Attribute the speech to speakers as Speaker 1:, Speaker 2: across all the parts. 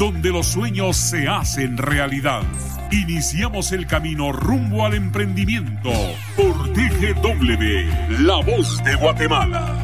Speaker 1: donde los sueños se hacen realidad. Iniciamos el camino rumbo al emprendimiento por TGW, La Voz de Guatemala.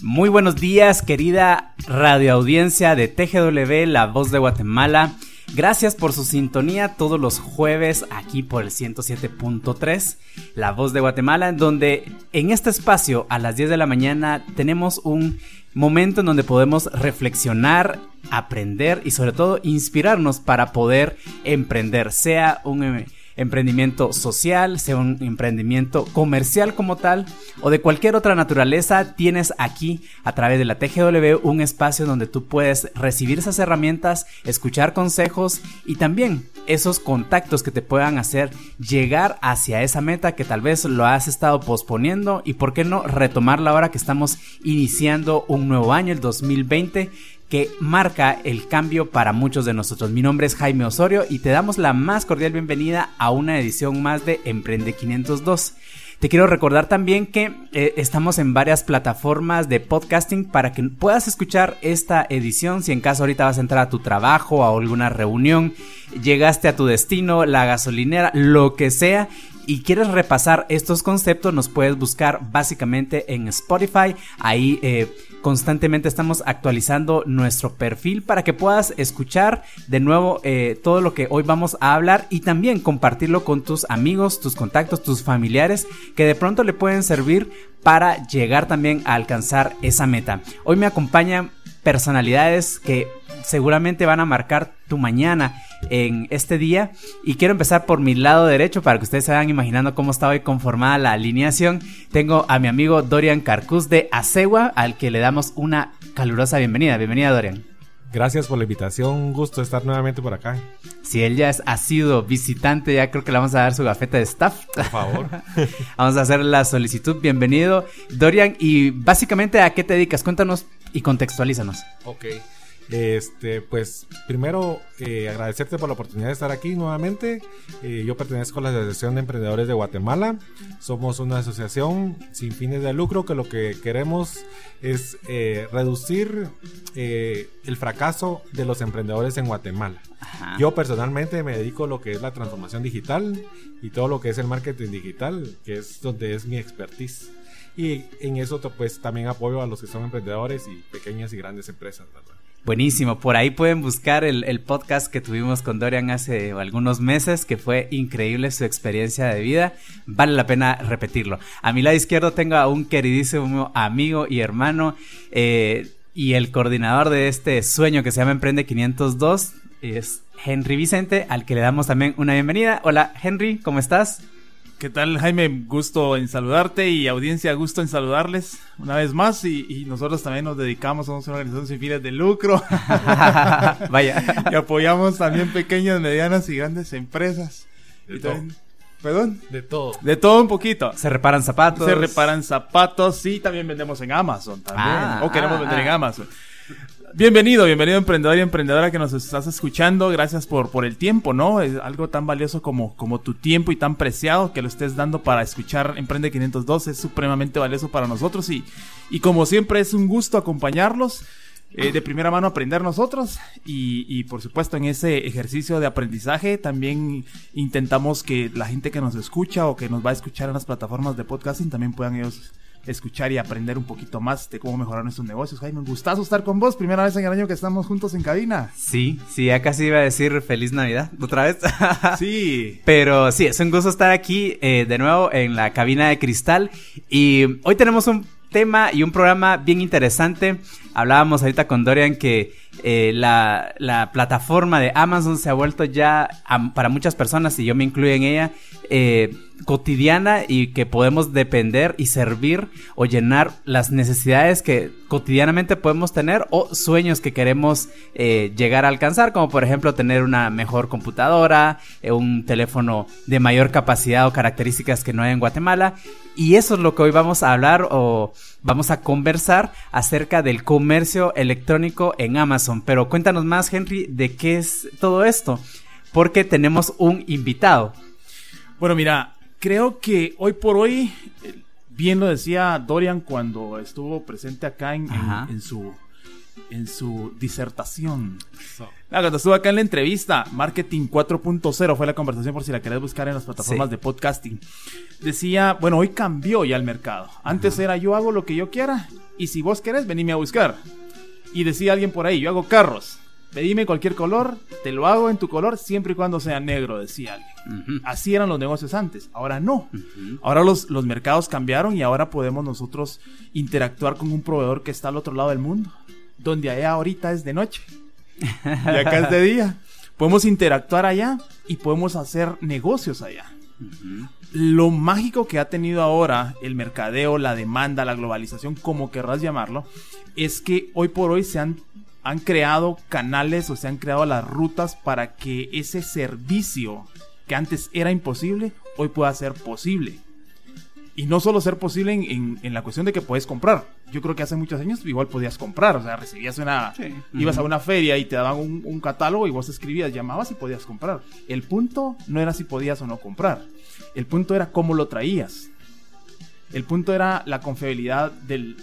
Speaker 2: Muy buenos días, querida radioaudiencia de TGW, La Voz de Guatemala. Gracias por su sintonía todos los jueves aquí por el 107.3, La Voz de Guatemala, en donde en este espacio a las 10 de la mañana tenemos un momento en donde podemos reflexionar, aprender y sobre todo inspirarnos para poder emprender, sea un eh, emprendimiento social, sea un emprendimiento comercial como tal o de cualquier otra naturaleza, tienes aquí a través de la TGW un espacio donde tú puedes recibir esas herramientas, escuchar consejos y también esos contactos que te puedan hacer llegar hacia esa meta que tal vez lo has estado posponiendo y por qué no retomarla ahora que estamos iniciando un nuevo año, el 2020 que marca el cambio para muchos de nosotros. Mi nombre es Jaime Osorio y te damos la más cordial bienvenida a una edición más de Emprende 502. Te quiero recordar también que eh, estamos en varias plataformas de podcasting para que puedas escuchar esta edición si en caso ahorita vas a entrar a tu trabajo, a alguna reunión, llegaste a tu destino, la gasolinera, lo que sea y quieres repasar estos conceptos, nos puedes buscar básicamente en Spotify. Ahí eh, constantemente estamos actualizando nuestro perfil para que puedas escuchar de nuevo eh, todo lo que hoy vamos a hablar y también compartirlo con tus amigos, tus contactos, tus familiares que de pronto le pueden servir para llegar también a alcanzar esa meta. Hoy me acompañan personalidades que seguramente van a marcar tu mañana en este día. Y quiero empezar por mi lado derecho para que ustedes se vayan imaginando cómo está hoy conformada la alineación. Tengo a mi amigo Dorian Carcus de Acegua, al que le damos una calurosa bienvenida. Bienvenida, Dorian.
Speaker 3: Gracias por la invitación, un gusto estar nuevamente por acá.
Speaker 2: Si él ya es, ha sido visitante, ya creo que le vamos a dar su gafeta de staff.
Speaker 3: Por favor.
Speaker 2: vamos a hacer la solicitud. Bienvenido, Dorian. Y básicamente, ¿a qué te dedicas? Cuéntanos y contextualízanos.
Speaker 3: Ok. Este, pues primero eh, agradecerte por la oportunidad de estar aquí nuevamente. Eh, yo pertenezco a la Asociación de Emprendedores de Guatemala. Somos una asociación sin fines de lucro que lo que queremos es eh, reducir el fracaso de los emprendedores en Guatemala. Yo personalmente me dedico a lo que es la transformación digital y todo lo que es el marketing digital, que es donde es mi expertise. Y en eso pues también apoyo a los que son emprendedores y pequeñas y grandes empresas, ¿verdad?
Speaker 2: Buenísimo, por ahí pueden buscar el, podcast que tuvimos con Dorian hace algunos meses, que fue increíble su experiencia de vida, vale la pena repetirlo. A mi lado izquierdo tengo a un queridísimo amigo y hermano eh, y el coordinador de este sueño que se llama Emprende 502, es Henry Vicente, al que le damos también una bienvenida. Hola Henry, ¿cómo estás?
Speaker 4: ¿Qué tal, Jaime? Gusto en saludarte y audiencia, gusto en saludarles una vez más. Y, nosotros también nos dedicamos, somos una organización sin fines de lucro.
Speaker 2: Vaya.
Speaker 4: y apoyamos también pequeñas, medianas y grandes empresas.
Speaker 3: De todo.
Speaker 4: ¿Perdón?
Speaker 3: De todo.
Speaker 4: De todo un poquito.
Speaker 2: Se reparan zapatos.
Speaker 4: Se reparan zapatos. Sí, también vendemos en Amazon también.
Speaker 2: Ah,
Speaker 4: o queremos
Speaker 2: ah,
Speaker 4: vender en
Speaker 2: ah.
Speaker 4: Amazon. Bienvenido, bienvenido emprendedor y emprendedora que nos estás escuchando. Gracias por, por el tiempo, ¿no? Es algo tan valioso como, como tu tiempo y tan preciado que lo estés dando para escuchar Emprende 502 es supremamente valioso para nosotros y, y como siempre es un gusto acompañarlos. eh, de primera mano aprender nosotros y, y por supuesto en ese ejercicio de aprendizaje también intentamos que la gente que nos escucha o que nos va a escuchar en las plataformas de podcasting también puedan ellos escuchar y aprender un poquito más de cómo mejorar nuestros negocios. Jaime, un gustazo estar con vos. Primera vez en el año que estamos juntos en cabina.
Speaker 2: Sí, sí, ya casi iba a decir feliz Navidad otra vez.
Speaker 4: Sí.
Speaker 2: Pero sí, es un gusto estar aquí eh, de nuevo en la cabina de cristal. Y hoy tenemos un tema y un programa bien interesante. Hablábamos ahorita con Dorian que eh, la, la, plataforma de Amazon se ha vuelto ya para muchas personas, y yo me incluyo en ella, eh, cotidiana y que podemos depender y servir o llenar las necesidades que cotidianamente podemos tener o sueños que queremos eh, llegar a alcanzar, como por ejemplo tener una mejor computadora, un teléfono de mayor capacidad o características que no hay en Guatemala. Y eso es lo que hoy vamos a hablar o vamos a conversar acerca del comercio electrónico en Amazon. Pero cuéntanos más, Henry, de qué es todo esto, porque tenemos un invitado.
Speaker 4: Bueno, mira, creo que hoy por hoy, bien lo decía Dorian cuando estuvo presente acá en, su en su disertación. cuando estuvo acá en la entrevista, Marketing 4.0 fue la conversación por si la querés buscar en las plataformas de podcasting. Decía, bueno, hoy cambió ya el mercado. Antes era yo hago lo que yo quiera y si vos querés, venime a buscar. Y decía alguien por ahí, yo hago carros. Pedime cualquier color, te lo hago en tu color siempre y cuando sea negro, decía alguien. Así eran los negocios antes, ahora no. Ahora los, los mercados cambiaron y ahora podemos nosotros interactuar con un proveedor que está al otro lado del mundo, donde allá ahorita es de noche y acá es de día. Podemos interactuar allá y podemos hacer negocios allá. Lo mágico que ha tenido ahora el mercadeo, la demanda, la globalización, como querrás llamarlo, es que hoy por hoy se han han creado canales o se han creado las rutas para que ese servicio que antes era imposible, hoy pueda ser posible. Y no solo ser posible en, la cuestión de que puedes comprar. Yo creo que hace muchos años igual podías comprar. O sea, recibías una... Ibas a una feria y te daban un, un, catálogo y vos escribías, llamabas y podías comprar. El punto no era si podías o no comprar. El punto era cómo lo traías. El punto era la confiabilidad del,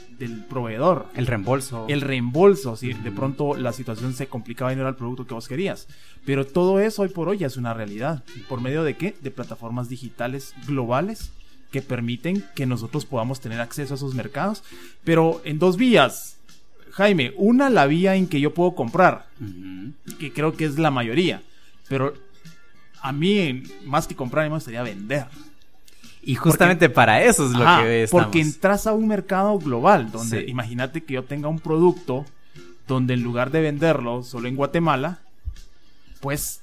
Speaker 4: proveedor.
Speaker 2: El reembolso.
Speaker 4: El reembolso, si de pronto la situación se complicaba y no era el producto que vos querías. Pero todo eso hoy por hoy ya es una realidad. ¿Por medio de qué? De plataformas digitales globales que permiten que nosotros podamos tener acceso a esos mercados. Pero en dos vías. Jaime, una la vía en que yo puedo comprar, que creo que es la mayoría. Pero a mí, más que comprar, me gustaría vender.
Speaker 2: Y justamente para eso es lo que
Speaker 4: estamos. Porque entras a un mercado global, donde imagínate que yo tenga un producto donde en lugar de venderlo solo en Guatemala, pues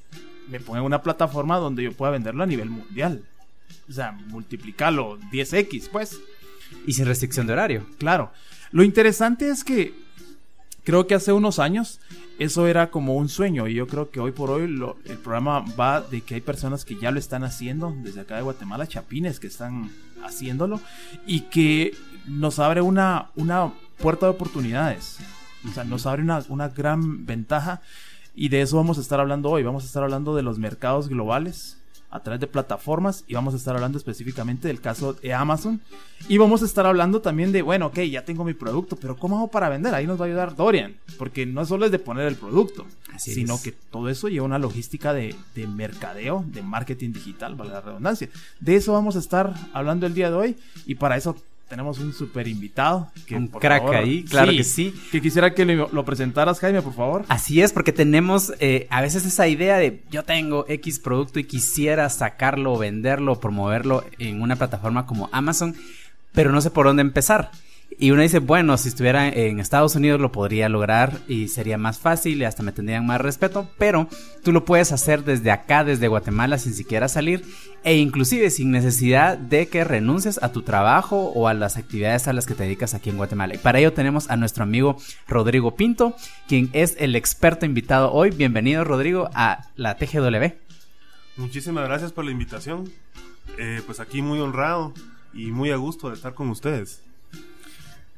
Speaker 4: me pongo una plataforma donde yo pueda venderlo a nivel mundial. O sea, multiplicarlo 10x, pues.
Speaker 2: Y sin restricción de horario.
Speaker 4: Claro. Lo interesante es que creo que hace unos años eso era como un sueño y yo creo que hoy por hoy el programa va de que hay personas que ya lo están haciendo desde acá de Guatemala, chapines que están haciéndolo y que nos abre una, una puerta de oportunidades. O sea, nos abre una, una gran ventaja y de eso vamos a estar hablando hoy. Vamos a estar hablando de los mercados globales, a través de plataformas y vamos a estar hablando específicamente del caso de Amazon y vamos a estar hablando también de, bueno, ok, ya tengo mi producto, pero ¿cómo hago para vender? Ahí nos va a ayudar Dorian, porque no solo es de poner el producto, sino que todo eso lleva una logística de, de mercadeo, de marketing digital, vale la redundancia. De eso vamos a estar hablando el día de hoy y para eso tenemos un super invitado.
Speaker 2: Que, un crack ahí, claro que sí.
Speaker 4: Que quisiera que lo, presentaras, Jaime, por favor.
Speaker 2: Así es, porque tenemos eh, a veces esa idea de yo tengo X producto y quisiera sacarlo, venderlo, promoverlo en una plataforma como Amazon, pero no sé por dónde empezar. Y uno dice, bueno, si estuviera en Estados Unidos lo podría lograr y sería más fácil y hasta me tendrían más respeto, pero tú lo puedes hacer desde acá, desde Guatemala, sin siquiera salir e inclusive sin necesidad de que renuncies a tu trabajo o a las actividades a las que te dedicas aquí en Guatemala. Y para ello tenemos a nuestro amigo Rodrigo Pinto, quien es el experto invitado hoy. Bienvenido, Rodrigo, a la TGW.
Speaker 5: Muchísimas gracias por la invitación. Eh, pues aquí muy honrado y muy a gusto de estar con ustedes.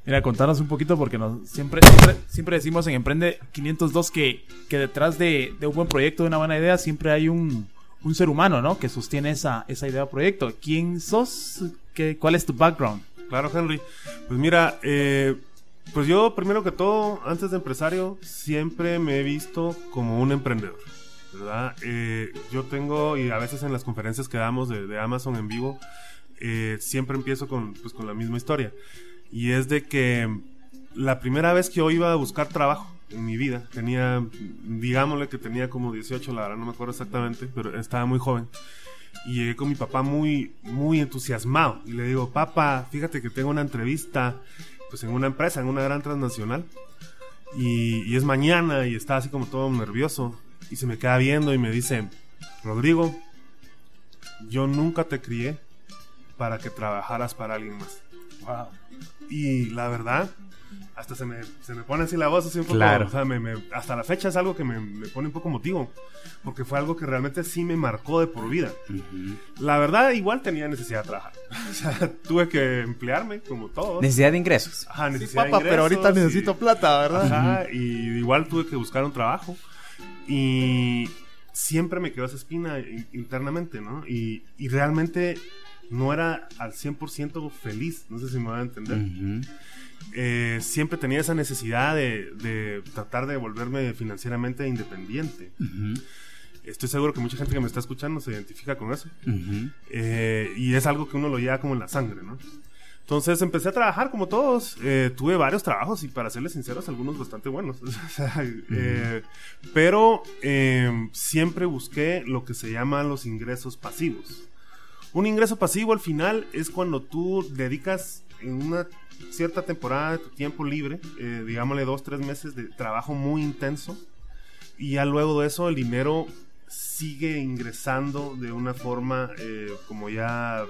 Speaker 4: Mira, contanos un poquito porque siempre, siempre, decimos en Emprende 502 que, que detrás de, un buen proyecto, de una buena idea, siempre hay un, ser humano, ¿no? Que sostiene esa, esa idea o proyecto. ¿Quién sos? ¿Qué, ¿Cuál es tu background?
Speaker 5: Claro, Henry. Pues mira, eh, pues yo primero que todo, antes de empresario, siempre me he visto como un emprendedor. ¿verdad? Eh, yo tengo, y a veces en las conferencias que damos de, Amazon en vivo, eh, siempre empiezo con, pues, con la misma historia. Y es de que la primera vez que yo iba a buscar trabajo en mi vida, tenía, digámosle que tenía como 18, la verdad no me acuerdo exactamente, pero estaba muy joven. Y llegué con mi papá muy, muy entusiasmado. Y le digo, papá, fíjate que tengo una entrevista pues en una empresa, en una gran transnacional. Y, y es mañana y está así como todo nervioso. Y se me queda viendo y me dice, Rodrigo, yo nunca te crié para que trabajaras para alguien más. Y la verdad, hasta se me, se me pone así la voz así un poco,
Speaker 2: Claro.
Speaker 5: o sea, me- me- hasta la fecha es algo que me, me pone un poco motivo, porque fue algo que realmente sí me marcó de por vida. La verdad, igual tenía necesidad de trabajar. O sea, tuve que emplearme como todos.
Speaker 2: Necesidad de ingresos.
Speaker 5: Ajá,
Speaker 4: Sí,
Speaker 5: necesidad de
Speaker 4: papá, pero ahorita
Speaker 5: ingresos y-
Speaker 4: necesito plata, ¿verdad?
Speaker 5: Ajá, y igual tuve que buscar un trabajo. Y siempre me quedó esa espina in- internamente, ¿no? Y, y realmente no era al 100% feliz, no sé si me van a entender. Eh, siempre tenía esa necesidad de, de tratar de volverme financieramente independiente. Estoy seguro que mucha gente que me está escuchando se identifica con eso. Eh, y es algo que uno lo lleva como en la sangre, ¿no? Entonces empecé a trabajar como todos. Eh, tuve varios trabajos y para serles sinceros, algunos bastante buenos. O sea, eh, pero eh, siempre busqué lo que se llama los ingresos pasivos. Un ingreso pasivo al final es cuando tú dedicas en una cierta temporada de tu tiempo libre, eh, digámosle dos, tres meses de trabajo muy intenso, y ya luego de eso el dinero sigue ingresando de una forma eh, como ya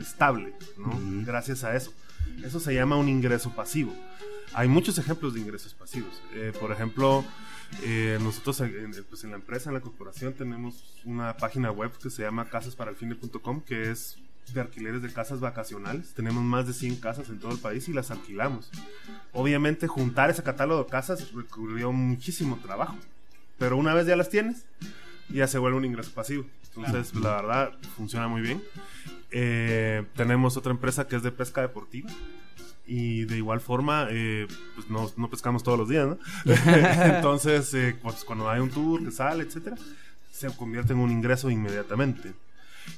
Speaker 5: estable, ¿no? Gracias a eso. Eso se llama un ingreso pasivo. Hay muchos ejemplos de ingresos pasivos. Eh, por ejemplo, eh, nosotros en, pues, en la empresa, en la corporación, tenemos una página web que se llama casasparalfine.com, que es de alquileres de casas vacacionales. Tenemos más de 100 casas en todo el país y las alquilamos. Obviamente, juntar ese catálogo de casas requirió muchísimo trabajo. Pero una vez ya las tienes, ya se vuelve un ingreso pasivo. Entonces, la verdad, funciona muy bien. Eh, tenemos otra empresa que es de pesca deportiva. Y de igual forma, eh, pues no, no pescamos todos los días, ¿no? Entonces, eh, pues cuando hay un tour que sale, etcétera, se convierte en un ingreso inmediatamente.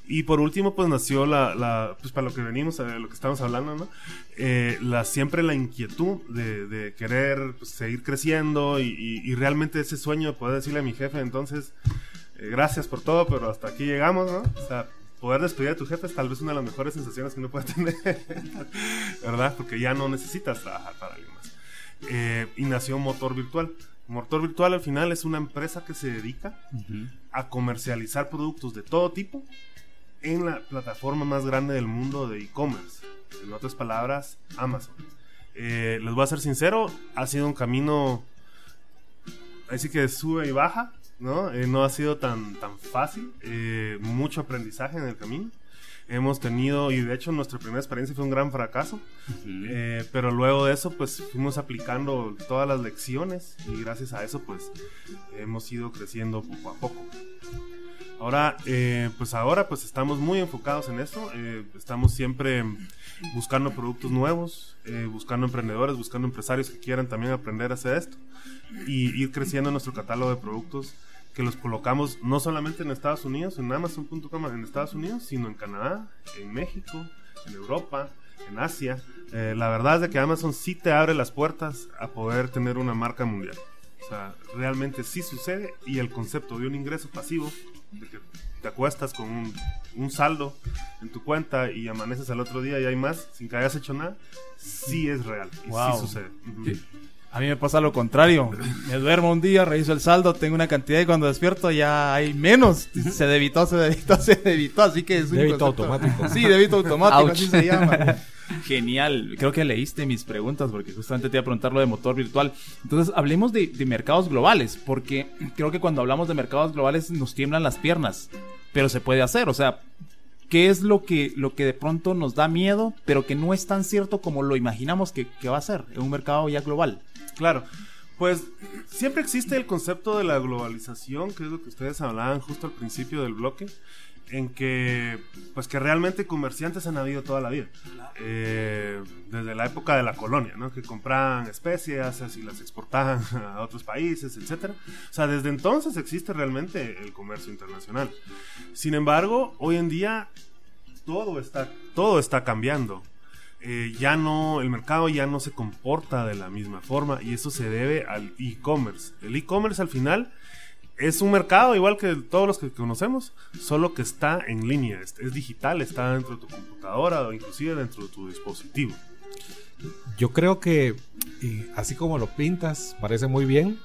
Speaker 5: Y por último, pues nació la, la- pues para lo que venimos, a lo que estamos hablando, ¿no? Eh, la, siempre la inquietud de, de querer pues, seguir creciendo y, y- y realmente ese sueño de poder decirle a mi jefe, entonces, eh, gracias por todo, pero hasta aquí llegamos, ¿no? O sea, poder despedir a tu jefe es tal vez una de las mejores sensaciones que uno puede tener, ¿verdad? Porque ya no necesitas trabajar para alguien más. Eh, y nació Motor Virtual. Motor Virtual al final es una empresa que se dedica a comercializar productos de todo tipo en la plataforma más grande del mundo de e-commerce. En otras palabras, Amazon. Eh, les voy a ser sincero, ha sido un camino así que sube y baja, ¿no? Eh, no ha sido tan, tan fácil, eh, mucho aprendizaje en el camino. Hemos tenido, y de hecho nuestra primera experiencia fue un gran fracaso, eh, pero luego de eso, pues fuimos aplicando todas las lecciones y gracias a eso, pues hemos ido creciendo poco a poco. Ahora, eh, pues ahora, pues estamos muy enfocados en eso. eh, estamos siempre buscando productos nuevos, eh, buscando emprendedores, buscando empresarios que quieran también aprender a hacer esto y ir creciendo nuestro catálogo de productos que los colocamos no solamente en Estados Unidos, en Amazon.com en Estados Unidos, sino en Canadá, en México, en Europa, en Asia. Eh, la verdad es de que Amazon sí te abre las puertas a poder tener una marca mundial. O sea, realmente sí sucede y el concepto de un ingreso pasivo, de que te acuestas con un, un saldo en tu cuenta y amaneces al otro día y hay más sin que hayas hecho nada, sí es real y
Speaker 4: Wow.
Speaker 5: sí sucede. Ujú.
Speaker 4: A mí me pasa lo contrario. Me duermo un día, reviso el saldo, tengo una cantidad y cuando despierto ya hay menos. Se debitó, se debitó, se debitó. Así que es un
Speaker 3: Débito
Speaker 4: concepto-
Speaker 3: automático.
Speaker 4: Sí, débito automático,
Speaker 2: Ouch.
Speaker 4: así se llama. Genial. Creo que leíste mis preguntas porque justamente te iba a preguntar lo de motor virtual. Entonces, hablemos de, de mercados globales porque creo que cuando hablamos de mercados globales nos tiemblan las piernas. Pero se puede hacer. O sea, ¿qué es lo que, lo que de pronto nos da miedo, pero que no es tan cierto como lo imaginamos que, que va a ser en un mercado ya global?
Speaker 5: Claro. Pues siempre existe el concepto de la globalización, que es lo que ustedes hablaban justo al principio del bloque, en que pues que realmente comerciantes han habido toda la vida. Eh, desde la época de la colonia, ¿no? Que compraban especias y las exportaban a otros países, etcétera. O sea, desde entonces existe realmente el comercio internacional. Sin embargo, hoy en día todo está, todo está cambiando. Eh, ya no, el mercado ya no se comporta de la misma forma y eso se debe al e-commerce. El e-commerce al final es un mercado igual que todos los que conocemos, solo que está en línea, es, digital, está dentro de tu computadora o inclusive dentro de tu dispositivo.
Speaker 3: Yo creo que, así como lo pintas, parece muy bien.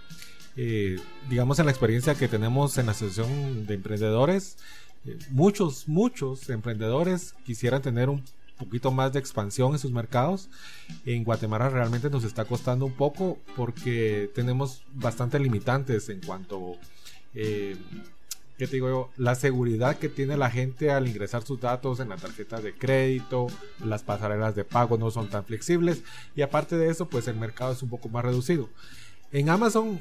Speaker 3: Eh, digamos, en la experiencia que tenemos en la Asociación de Emprendedores, eh, muchos, muchos emprendedores quisieran tener un poquito más de expansión en sus mercados. En Guatemala realmente nos está costando un poco porque tenemos bastante limitantes en cuanto, eh, ¿qué te digo yo? La seguridad que tiene la gente al ingresar sus datos en la tarjeta de crédito, las pasarelas de pago no son tan flexibles y aparte de eso, pues el mercado es un poco más reducido. En Amazon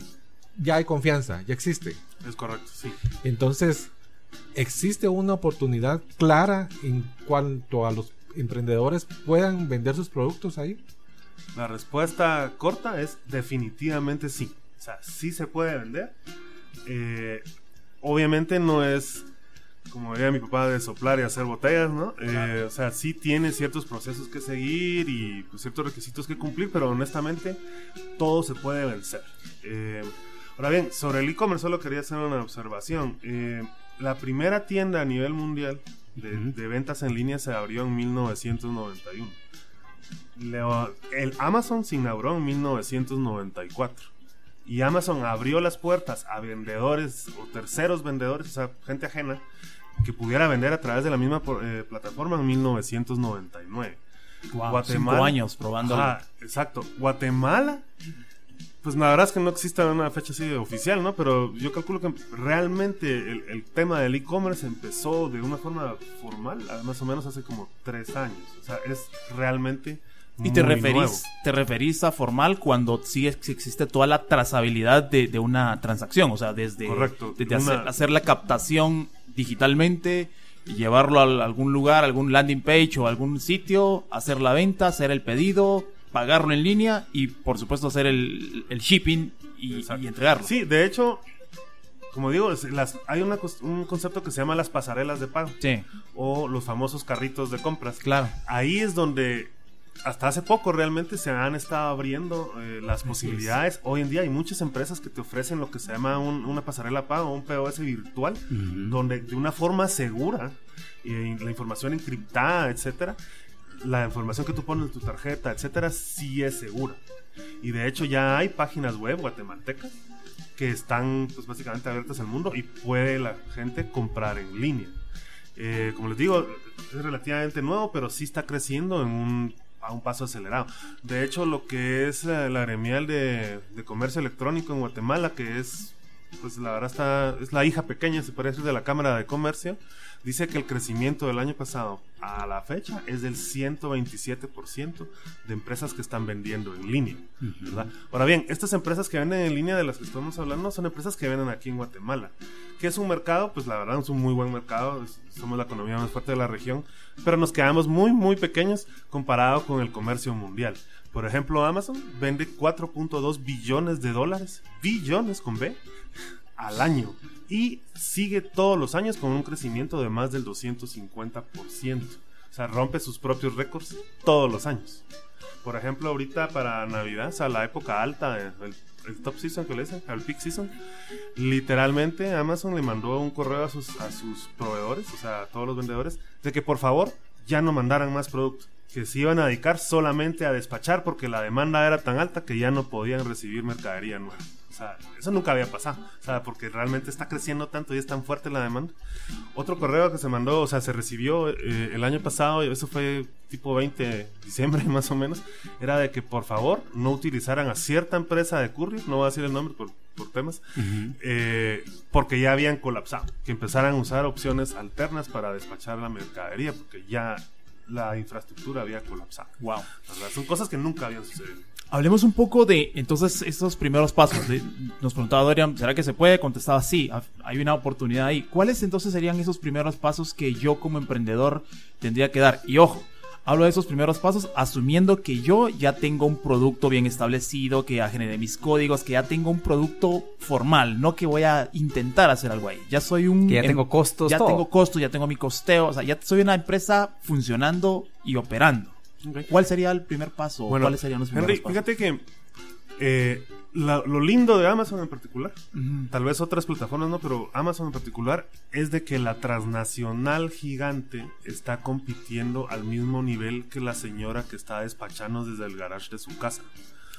Speaker 3: ya hay confianza, ya existe.
Speaker 5: Es correcto, sí.
Speaker 3: Entonces, existe una oportunidad clara en cuanto a los emprendedores puedan vender sus productos ahí.
Speaker 5: La respuesta corta es definitivamente sí. O sea, sí se puede vender. Eh, obviamente no es, como diría mi papá, de soplar y hacer botellas, ¿no? Eh, o sea, sí tiene ciertos procesos que seguir y pues, ciertos requisitos que cumplir, pero honestamente todo se puede vencer. Eh, ahora bien, sobre el e-commerce solo quería hacer una observación. La primera tienda a nivel mundial de, de ventas en línea se abrió en 1991. Leo- el Amazon se inauguró en 1994. Y Amazon abrió las puertas a vendedores o terceros vendedores, o sea, gente ajena, que pudiera vender a través de la misma eh, plataforma en 1999.
Speaker 4: Wow,
Speaker 5: Guatemala.
Speaker 4: cinco años probando.
Speaker 5: Exacto. Guatemala, pues la verdad es que no existe una fecha así oficial, ¿no? Pero yo calculo que realmente el, el tema del e-commerce empezó de una forma formal, más o menos hace como tres años. O sea, es realmente.
Speaker 4: Y te referís,
Speaker 5: nuevo.
Speaker 4: te referís a formal cuando sí ex- existe toda la trazabilidad de, de una transacción, o sea, desde,
Speaker 5: Correcto,
Speaker 4: desde
Speaker 5: una-
Speaker 4: hacer, hacer la captación digitalmente, y llevarlo a algún lugar, algún landing page o algún sitio, hacer la venta, hacer el pedido, pagarlo en línea y por supuesto hacer el, el shipping y, entregarlo.
Speaker 5: Sí, de hecho, como digo, las, hay una un concepto que se llama las pasarelas de pago
Speaker 4: Sí,
Speaker 5: o los famosos carritos de compras.
Speaker 4: claro.
Speaker 5: ahí es donde hasta hace poco realmente se han estado abriendo eh, las posibilidades. Hoy en día hay muchas empresas que te ofrecen lo que se llama un- una pasarela pago, un POS virtual, donde de una forma segura, eh, la información encriptada, etcétera, la información que tú pones en tu tarjeta, etcétera, sí es segura. Y de hecho ya hay páginas web guatemaltecas que están pues básicamente abiertas al mundo y puede la gente comprar en línea. Eh, como les digo, es relativamente nuevo, pero sí está creciendo en un, a un paso acelerado. De hecho, lo que es eh, la gremial de, de comercio electrónico en Guatemala, que es, pues la verdad está, es la hija pequeña, se decir, de la Cámara de Comercio, dice que el crecimiento del año pasado a la fecha es del 127% de empresas que están vendiendo en línea. ¿verdad? Ahora bien, estas empresas que venden en línea de las que estamos hablando son empresas que venden aquí en Guatemala, que es un mercado, pues la verdad es un muy buen mercado, somos la economía más fuerte de la región, pero nos quedamos muy, muy pequeños comparado con el comercio mundial. Por ejemplo, Amazon vende 4.2 billones de dólares, billones con B, al año. Y sigue todos los años con un crecimiento de más del 250%. O sea, rompe sus propios récords todos los años. Por ejemplo, ahorita para Navidad, o sea, la época alta, el, top season que le dicen, el peak season, literalmente Amazon le mandó un correo a sus, a sus proveedores, o sea, a todos los vendedores, de que por favor ya no mandaran más productos, que se iban a dedicar solamente a despachar porque la demanda era tan alta que ya no podían recibir mercadería nueva. Sea, eso nunca había pasado, o sea, porque realmente está creciendo tanto y es tan fuerte la demanda. Otro correo que se mandó, o sea, se recibió eh, el año pasado, y eso fue tipo 20 de diciembre más o menos, era de que por favor no utilizaran a cierta empresa de courier, no voy a decir el nombre por, por temas, eh, porque ya habían colapsado, que empezaran a usar opciones alternas para despachar la mercadería, porque ya la infraestructura había colapsado.
Speaker 4: Wow.
Speaker 5: ¿verdad? Son cosas que nunca habían sucedido.
Speaker 4: Hablemos un poco de entonces estos primeros pasos. De- nos preguntaba Dorian, ¿será que se puede? Contestaba sí, ha- hay una oportunidad ahí. ¿Cuáles entonces serían esos primeros pasos que yo como emprendedor tendría que dar? Y ojo, hablo de esos primeros pasos asumiendo que yo ya tengo un producto bien establecido, que ya generé mis códigos, que ya tengo un producto formal, no que voy a intentar hacer algo ahí. Ya soy un...
Speaker 2: Que ya
Speaker 4: em-
Speaker 2: tengo costos,
Speaker 4: Ya
Speaker 2: todo.
Speaker 4: tengo costos, ya tengo mi costeo, o sea, ya soy una empresa funcionando y operando. ¿Cuál sería el primer paso?
Speaker 5: Bueno,
Speaker 4: ¿Cuáles serían los primeros
Speaker 5: Henry,
Speaker 4: pasos?
Speaker 5: fíjate que eh, la- lo lindo de Amazon en particular, tal vez otras plataformas no, pero Amazon en particular, es de que la transnacional gigante está compitiendo al mismo nivel que la señora que está despachando desde el garage de su casa.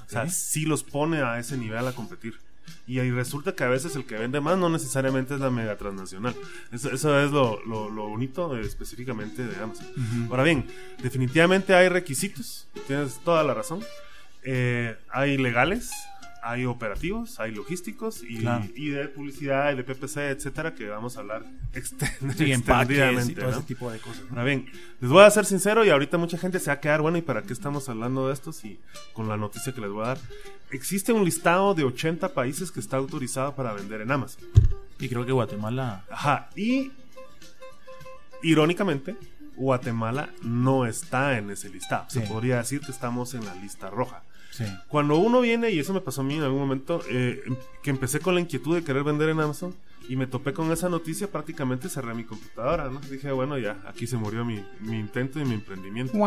Speaker 5: O sea, sí los pone a ese nivel a competir. Y ahí resulta que a veces el que vende más no necesariamente es la mega transnacional. Eso, eso es lo, lo, lo bonito específicamente de Amazon. Ahora bien, definitivamente hay requisitos, tienes toda la razón. Eh, hay legales, hay operativos, hay logísticos y,
Speaker 4: Claro.
Speaker 5: y de publicidad y de PPC, etcétera, que vamos a hablar extend-
Speaker 4: Sí, empaques y
Speaker 5: extendidamente,
Speaker 4: todo
Speaker 5: ¿no?
Speaker 4: ese tipo de cosas. ¿no?
Speaker 5: Ahora bien, les voy a ser sincero y ahorita mucha gente se va a quedar, bueno, ¿y para qué estamos hablando de esto? Si con la noticia que les voy a dar. Existe un listado de 80 países que está autorizado para vender en Amazon.
Speaker 4: Y creo que Guatemala.
Speaker 5: Ajá, y irónicamente, Guatemala no está en ese listado. Se podría decir que estamos en la lista roja.
Speaker 4: Sí.
Speaker 5: Cuando uno viene, y eso me pasó a mí en algún momento, eh, que empecé con la inquietud de querer vender en Amazon y me topé con esa noticia, prácticamente cerré mi computadora, ¿no? Dije, bueno, ya, aquí se murió mi, mi intento y mi emprendimiento.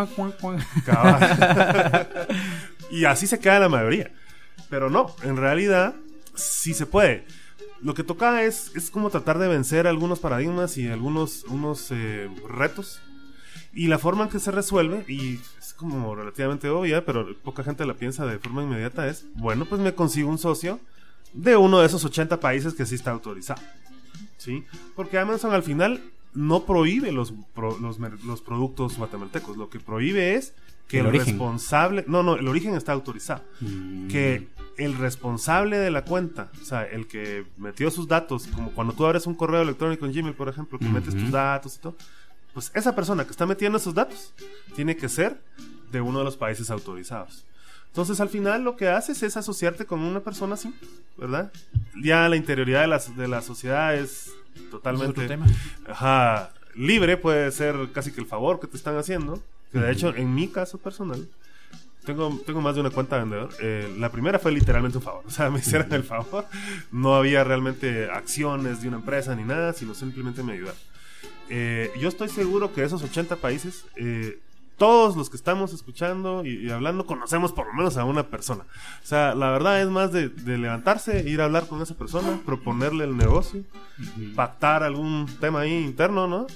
Speaker 5: Cabal. y así se queda la mayoría. Pero no, en realidad, sí se puede. Lo que toca es, es como tratar de vencer algunos paradigmas y algunos unos, eh, retos. Y la forma en que se resuelve, y como relativamente obvia, pero poca gente la piensa de forma inmediata, es, bueno, pues me consigo un socio de uno de esos 80 países que sí está autorizado. ¿Sí? Porque Amazon al final no prohíbe los, pro- los, productos guatemaltecos. Lo que prohíbe es que
Speaker 2: El
Speaker 5: responsable... No, no, el origen está autorizado.
Speaker 2: Mm.
Speaker 5: Que el responsable de la cuenta, o sea, el que metió sus datos, como cuando tú abres un correo electrónico en Gmail, por ejemplo, que metes tus datos y todo, pues esa persona que está metiendo esos datos tiene que ser de uno de los países autorizados. Entonces, al final, lo que haces es asociarte con una persona así, ¿verdad? Ya la interioridad de la, de la sociedad es totalmente
Speaker 4: tema.
Speaker 5: Ajá, libre, puede ser casi que el favor que te están haciendo. Que de hecho, en mi caso personal, tengo, tengo más de una cuenta vendedor. Eh, la primera fue literalmente un favor. O sea, me hicieron el favor. No había realmente acciones de una empresa ni nada, sino simplemente me ayudaron. Eh, yo estoy seguro que de esos 80 países, eh, todos los que estamos escuchando y, y hablando, conocemos por lo menos a una persona. O sea, la verdad es más de, de levantarse, ir a hablar con esa persona, proponerle el negocio, pactar algún tema ahí interno, ¿no?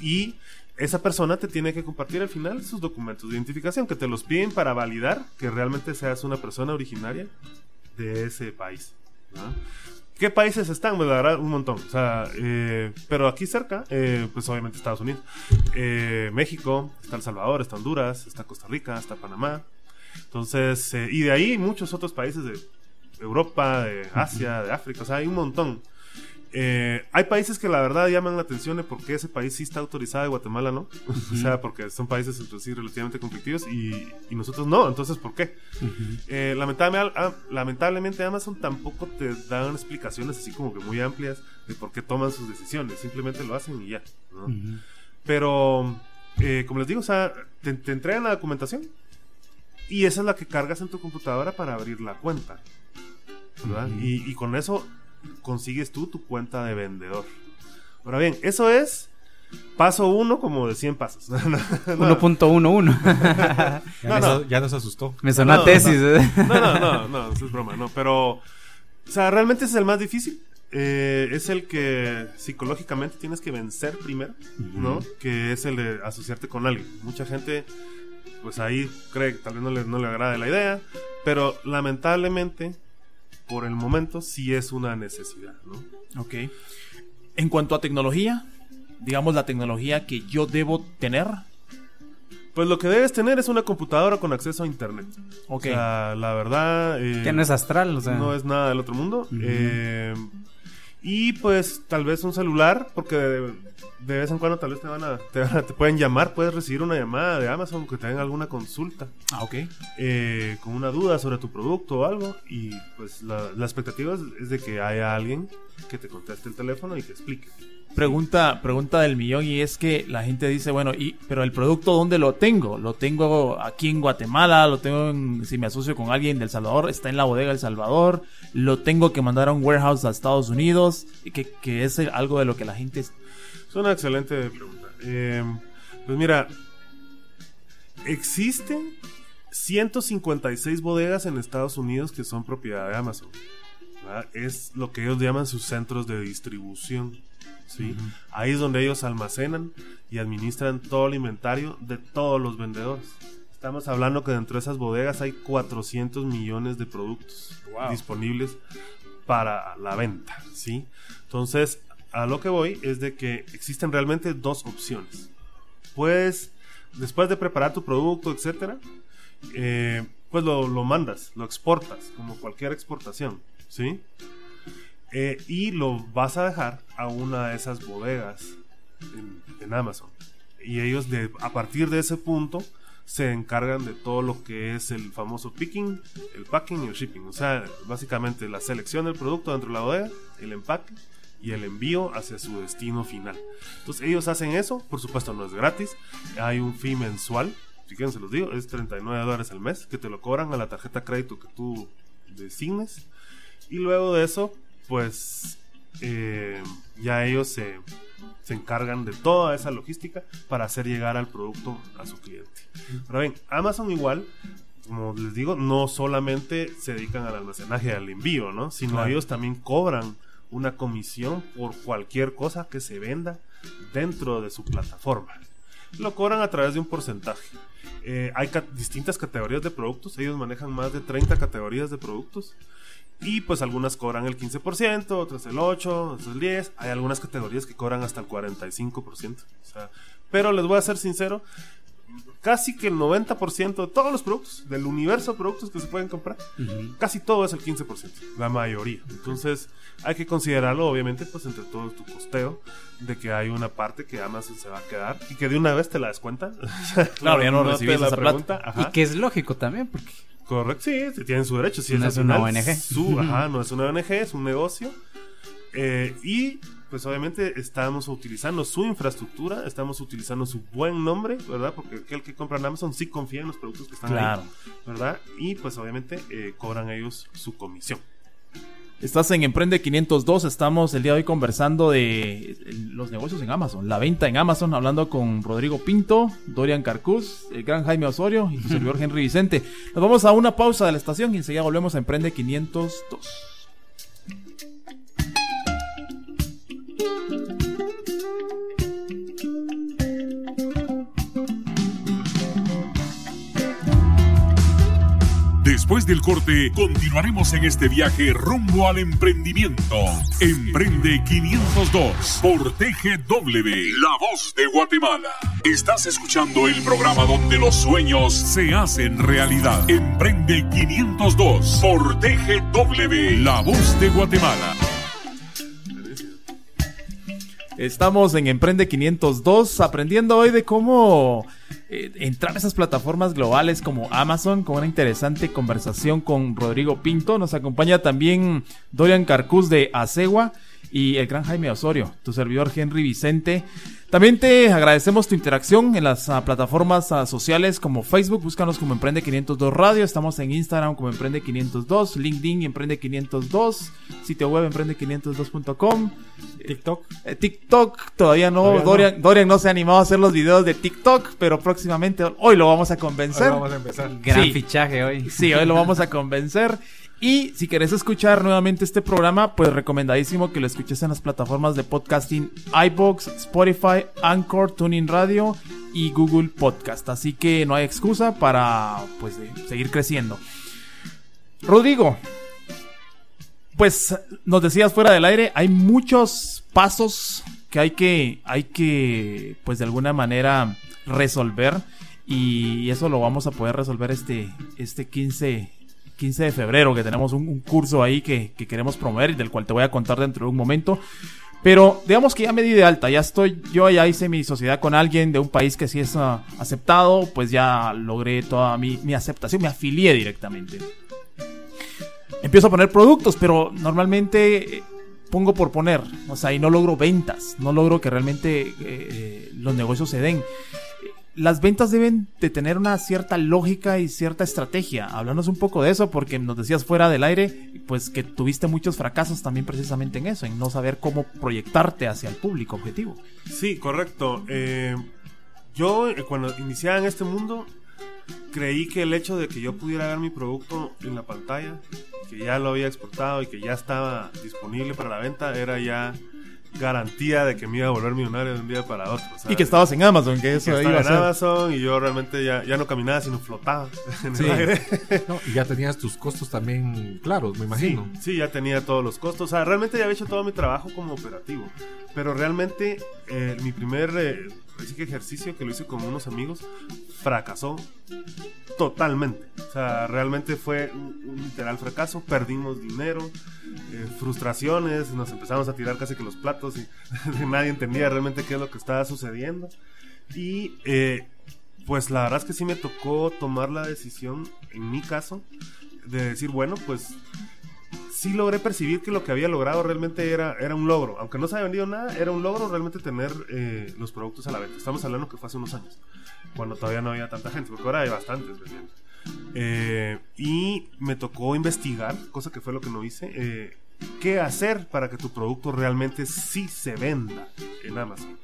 Speaker 5: Y esa persona te tiene que compartir al final sus documentos de identificación que te los piden para validar que realmente seas una persona originaria de ese país. ¿no? ¿Qué países están? Pues la un montón. O sea, eh, pero aquí cerca, eh, pues obviamente Estados Unidos, Eh, México, está El Salvador, está Honduras, está Costa Rica, está Panamá. Entonces, eh, y de ahí muchos otros países de Europa, de Asia, de África, o sea, hay un montón. Eh, hay países que la verdad llaman la atención de por qué ese país sí está autorizado y Guatemala no. o sea, porque son países entre sí relativamente conflictivos y, y nosotros no. Entonces, ¿por qué? Eh, lamentable- ah, lamentablemente Amazon tampoco te dan explicaciones así como que muy amplias de por qué toman sus decisiones. Simplemente lo hacen y ya. ¿no? Pero, eh, como les digo, o sea, te, te entregan la documentación y esa es la que cargas en tu computadora para abrir la cuenta. ¿verdad? y, y con eso consigues tú tu cuenta de vendedor. Ahora bien, eso es paso uno como de 100 pasos. No, no, no.
Speaker 2: 1.11.
Speaker 3: Ya,
Speaker 5: No,
Speaker 3: nos,
Speaker 5: no.
Speaker 3: ya nos asustó.
Speaker 2: Me sonó
Speaker 5: No,
Speaker 2: a tesis. ¿eh?
Speaker 5: No, no, no, no, eso es broma, no. Pero, o sea, realmente es el más difícil. Eh, es el que psicológicamente tienes que vencer primero, ¿no? Que es el de asociarte con alguien. Mucha gente, pues ahí cree que tal vez no le, no le agrade la idea, pero lamentablemente, por el momento, sí es una necesidad, ¿no?
Speaker 4: Ok. En cuanto a tecnología, digamos la tecnología que yo debo tener.
Speaker 5: Pues lo que debes tener es una computadora con acceso a internet.
Speaker 4: Ok.
Speaker 5: O sea, la verdad. eh,
Speaker 2: Que no es astral, o sea.
Speaker 5: no es nada del otro mundo. Eh, y pues tal vez un celular, porque de, de vez en cuando tal vez te van a, te, van a- te pueden llamar, puedes recibir una llamada de Amazon que te den alguna consulta
Speaker 4: Ah, ok.
Speaker 5: eh, con una duda sobre tu producto o algo. Y pues la, la expectativa es, es de que haya alguien que te conteste el teléfono y te explique.
Speaker 4: Pregunta, pregunta del millón y es que la gente dice, bueno, y pero el producto dónde lo tengo? Lo tengo aquí en Guatemala, lo tengo en- si me asocio con alguien del Salvador, está en la bodega del Salvador, lo tengo que mandar a un warehouse a Estados Unidos, que, que es algo de lo que la gente
Speaker 5: Es una excelente pregunta. Eh, pues mira, existen 156 bodegas en Estados Unidos que son propiedad de Amazon. Es lo que ellos llaman sus centros de distribución. ¿Sí? Ahí es donde ellos almacenan y administran todo el inventario de todos los vendedores. Estamos hablando que dentro de esas bodegas hay 400 millones de productos disponibles para la venta, ¿sí? Entonces, a lo que voy es de que existen realmente dos opciones. Puedes, después de preparar tu producto, etcétera, eh, pues lo, lo mandas, lo exportas, como cualquier exportación, ¿sí? Eh, y lo vas a dejar a una de esas bodegas en, en Amazon. Y ellos de, a partir de ese punto se encargan de todo lo que es el famoso picking, el packing y el shipping. O sea, básicamente la selección del producto dentro de la bodega, el empaque y el envío hacia su destino final. Entonces ellos hacen eso, por supuesto no es gratis, hay un fee mensual, si quieren se los digo, es 39 dólares al mes, que te lo cobran a la tarjeta crédito que tú designes. Y luego de eso, pues eh, ya ellos se, se encargan de toda esa logística para hacer llegar al producto a su cliente. Ahora bien, Amazon igual, como les digo, no solamente se dedican al almacenaje y al envío, ¿no? Sino
Speaker 3: Claro.
Speaker 5: ellos también cobran una comisión por cualquier cosa que se venda dentro de su plataforma. Lo cobran a través de un porcentaje. Eh, hay ca- distintas categorías de productos, ellos manejan más de 30 categorías de productos. Y pues algunas cobran el 15%, otras el 8%, otras el 10%. Hay algunas categorías que cobran hasta el 45%. O sea, pero les voy a ser sincero, casi que el 90% de todos los productos, del universo de productos que se pueden comprar, casi todo es el 15%, la mayoría. Entonces hay que considerarlo obviamente pues entre todo tu costeo, de que hay una parte que Amazon se va a quedar y que de una vez te la descuenta.
Speaker 4: Claro, ya no recibes
Speaker 5: la
Speaker 4: esa
Speaker 5: pregunta, ajá.
Speaker 2: Y que es lógico también, porque
Speaker 5: Correcto, sí, tienen su derecho. Sí,
Speaker 2: No es una ONG.
Speaker 5: Su, ajá, no es una ONG, es un negocio. Eh, y pues obviamente estamos utilizando su infraestructura, estamos utilizando su buen nombre, ¿verdad? Porque aquel que compra en Amazon sí confía en los productos que están
Speaker 4: Claro.
Speaker 5: ahí, ¿verdad? Y pues obviamente eh, cobran ellos su comisión.
Speaker 4: Estás en Emprende 502, estamos el día de hoy conversando de los negocios en Amazon, la venta en Amazon, hablando con Rodrigo Pinto, Dorian Carcuz, el gran Jaime Osorio y tu servidor Henry Vicente. Nos vamos a una pausa de la estación y enseguida volvemos a Emprende 502.
Speaker 1: Después del corte, continuaremos en este viaje rumbo al emprendimiento. Emprende 502 por TGW, La Voz de Guatemala. Estás escuchando el programa donde los sueños se hacen realidad. Emprende 502 por TGW, La Voz de Guatemala.
Speaker 4: Estamos en Emprende 502 aprendiendo hoy de cómo eh, entrar a esas plataformas globales como Amazon con una interesante conversación con Rodrigo Pinto. Nos acompaña también Dorian Carcuz de Acegua y el gran Jaime Osorio, tu servidor Henry Vicente. También te agradecemos tu interacción en las ah, plataformas ah, sociales como Facebook, búscanos como Emprende 502 Radio, estamos en Instagram como Emprende 502, LinkedIn Emprende 502, sitio web emprende502.com.
Speaker 3: TikTok.
Speaker 4: Eh, TikTok todavía no,
Speaker 3: Todavía no.
Speaker 4: Dorian, Dorian no se ha animado a hacer los videos de TikTok, pero próximamente hoy lo vamos a convencer.
Speaker 3: Vamos a empezar.
Speaker 2: gran
Speaker 4: Sí.
Speaker 2: fichaje hoy.
Speaker 4: Sí, hoy lo vamos a convencer. Y si querés escuchar nuevamente este programa, pues recomendadísimo que lo escuches en las plataformas de podcasting iBox, Spotify, Anchor, Tuning Radio y Google Podcast. Así que no hay excusa para pues eh, seguir creciendo. Rodrigo, pues nos decías fuera del aire, hay muchos pasos que hay que, hay que, pues de alguna manera resolver y eso lo vamos a poder resolver este, este 15, 15 de febrero que tenemos un, curso ahí que, que queremos promover y del cual te voy a contar dentro de un momento. Pero digamos que ya me di de alta, ya estoy, yo ya hice mi sociedad con alguien de un país que sí es ah, aceptado, pues ya logré toda mi, mi aceptación, me afilié directamente empiezo a poner productos, pero normalmente eh, pongo por poner, o sea, y no logro ventas, no logro que realmente eh, eh, los negocios se den. Las ventas deben de tener una cierta lógica y cierta estrategia. Háblanos un poco de eso, porque nos decías fuera del aire, pues que tuviste muchos fracasos también precisamente en eso, en no saber cómo proyectarte hacia el público objetivo.
Speaker 5: Sí, correcto. Eh, yo eh, cuando iniciaba en este mundo, creí que el hecho de que yo pudiera ver mi producto en la pantalla, que ya lo había exportado y que ya estaba disponible para la venta, era ya garantía de que me iba a volver millonario de un día para otro.
Speaker 4: Y que estabas en Amazon, que eso
Speaker 5: que
Speaker 4: iba
Speaker 5: estaba
Speaker 4: a
Speaker 5: en. Amazon y yo realmente ya, ya no caminaba, sino flotaba en
Speaker 3: Sí.
Speaker 5: el aire.
Speaker 3: No, y ya tenías tus costos también claros, me imagino.
Speaker 5: Sí, sí, ya tenía todos los costos. O sea, realmente ya había hecho todo mi trabajo como operativo. Pero realmente eh, mi primer eh, ejercicio que lo hice con unos amigos fracasó totalmente. O sea, realmente fue un, un literal fracaso. Perdimos dinero, eh, frustraciones, nos empezamos a tirar casi que los platos y nadie entendía realmente qué es lo que estaba sucediendo. Y eh, pues la verdad es que sí me tocó tomar la decisión, en mi caso, de decir, bueno, pues sí logré percibir que lo que había logrado realmente era, era un logro. Aunque no se había vendido nada, era un logro realmente tener eh, los productos a la venta. Estamos hablando que fue hace unos años, cuando todavía no había tanta gente, porque ahora hay bastantes vendiendo. Y me tocó investigar, cosa que fue lo que no hice, qué hacer para que tu producto realmente sí se venda en Amazon.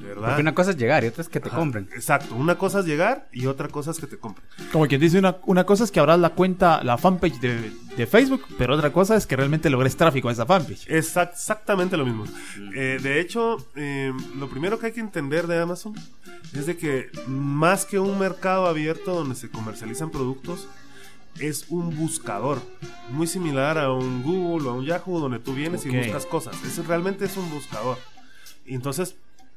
Speaker 5: Verdad.
Speaker 2: Porque una cosa es llegar y otra es que te
Speaker 5: Ajá,
Speaker 2: compren.
Speaker 5: Exacto, una cosa es llegar y otra cosa es que te compren.
Speaker 4: Como quien dice, una, una cosa es que abras la cuenta, la fanpage de, de Facebook, pero otra cosa es que realmente logres tráfico a esa fanpage.
Speaker 5: Exactamente lo mismo. Eh, de hecho, eh, lo primero que hay que entender de Amazon es de que más que un mercado abierto donde se comercializan productos, es un buscador muy similar a un Google o a un Yahoo donde tú vienes y buscas cosas. Eso realmente es un buscador. Entonces,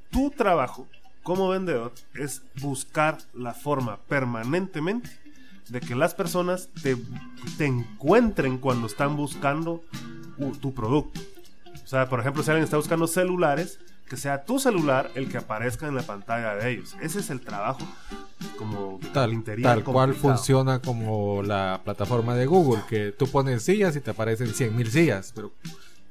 Speaker 5: tu trabajo como vendedor es buscar la forma permanentemente de que las personas te, te encuentren cuando están buscando tu producto. O sea, por ejemplo, si alguien está buscando celulares, que sea tu celular el que aparezca en la pantalla de ellos. Ese es el trabajo como
Speaker 3: Tal, tal cual funciona como la plataforma de Google, que tú pones sillas y te aparecen 100.000 sillas, pero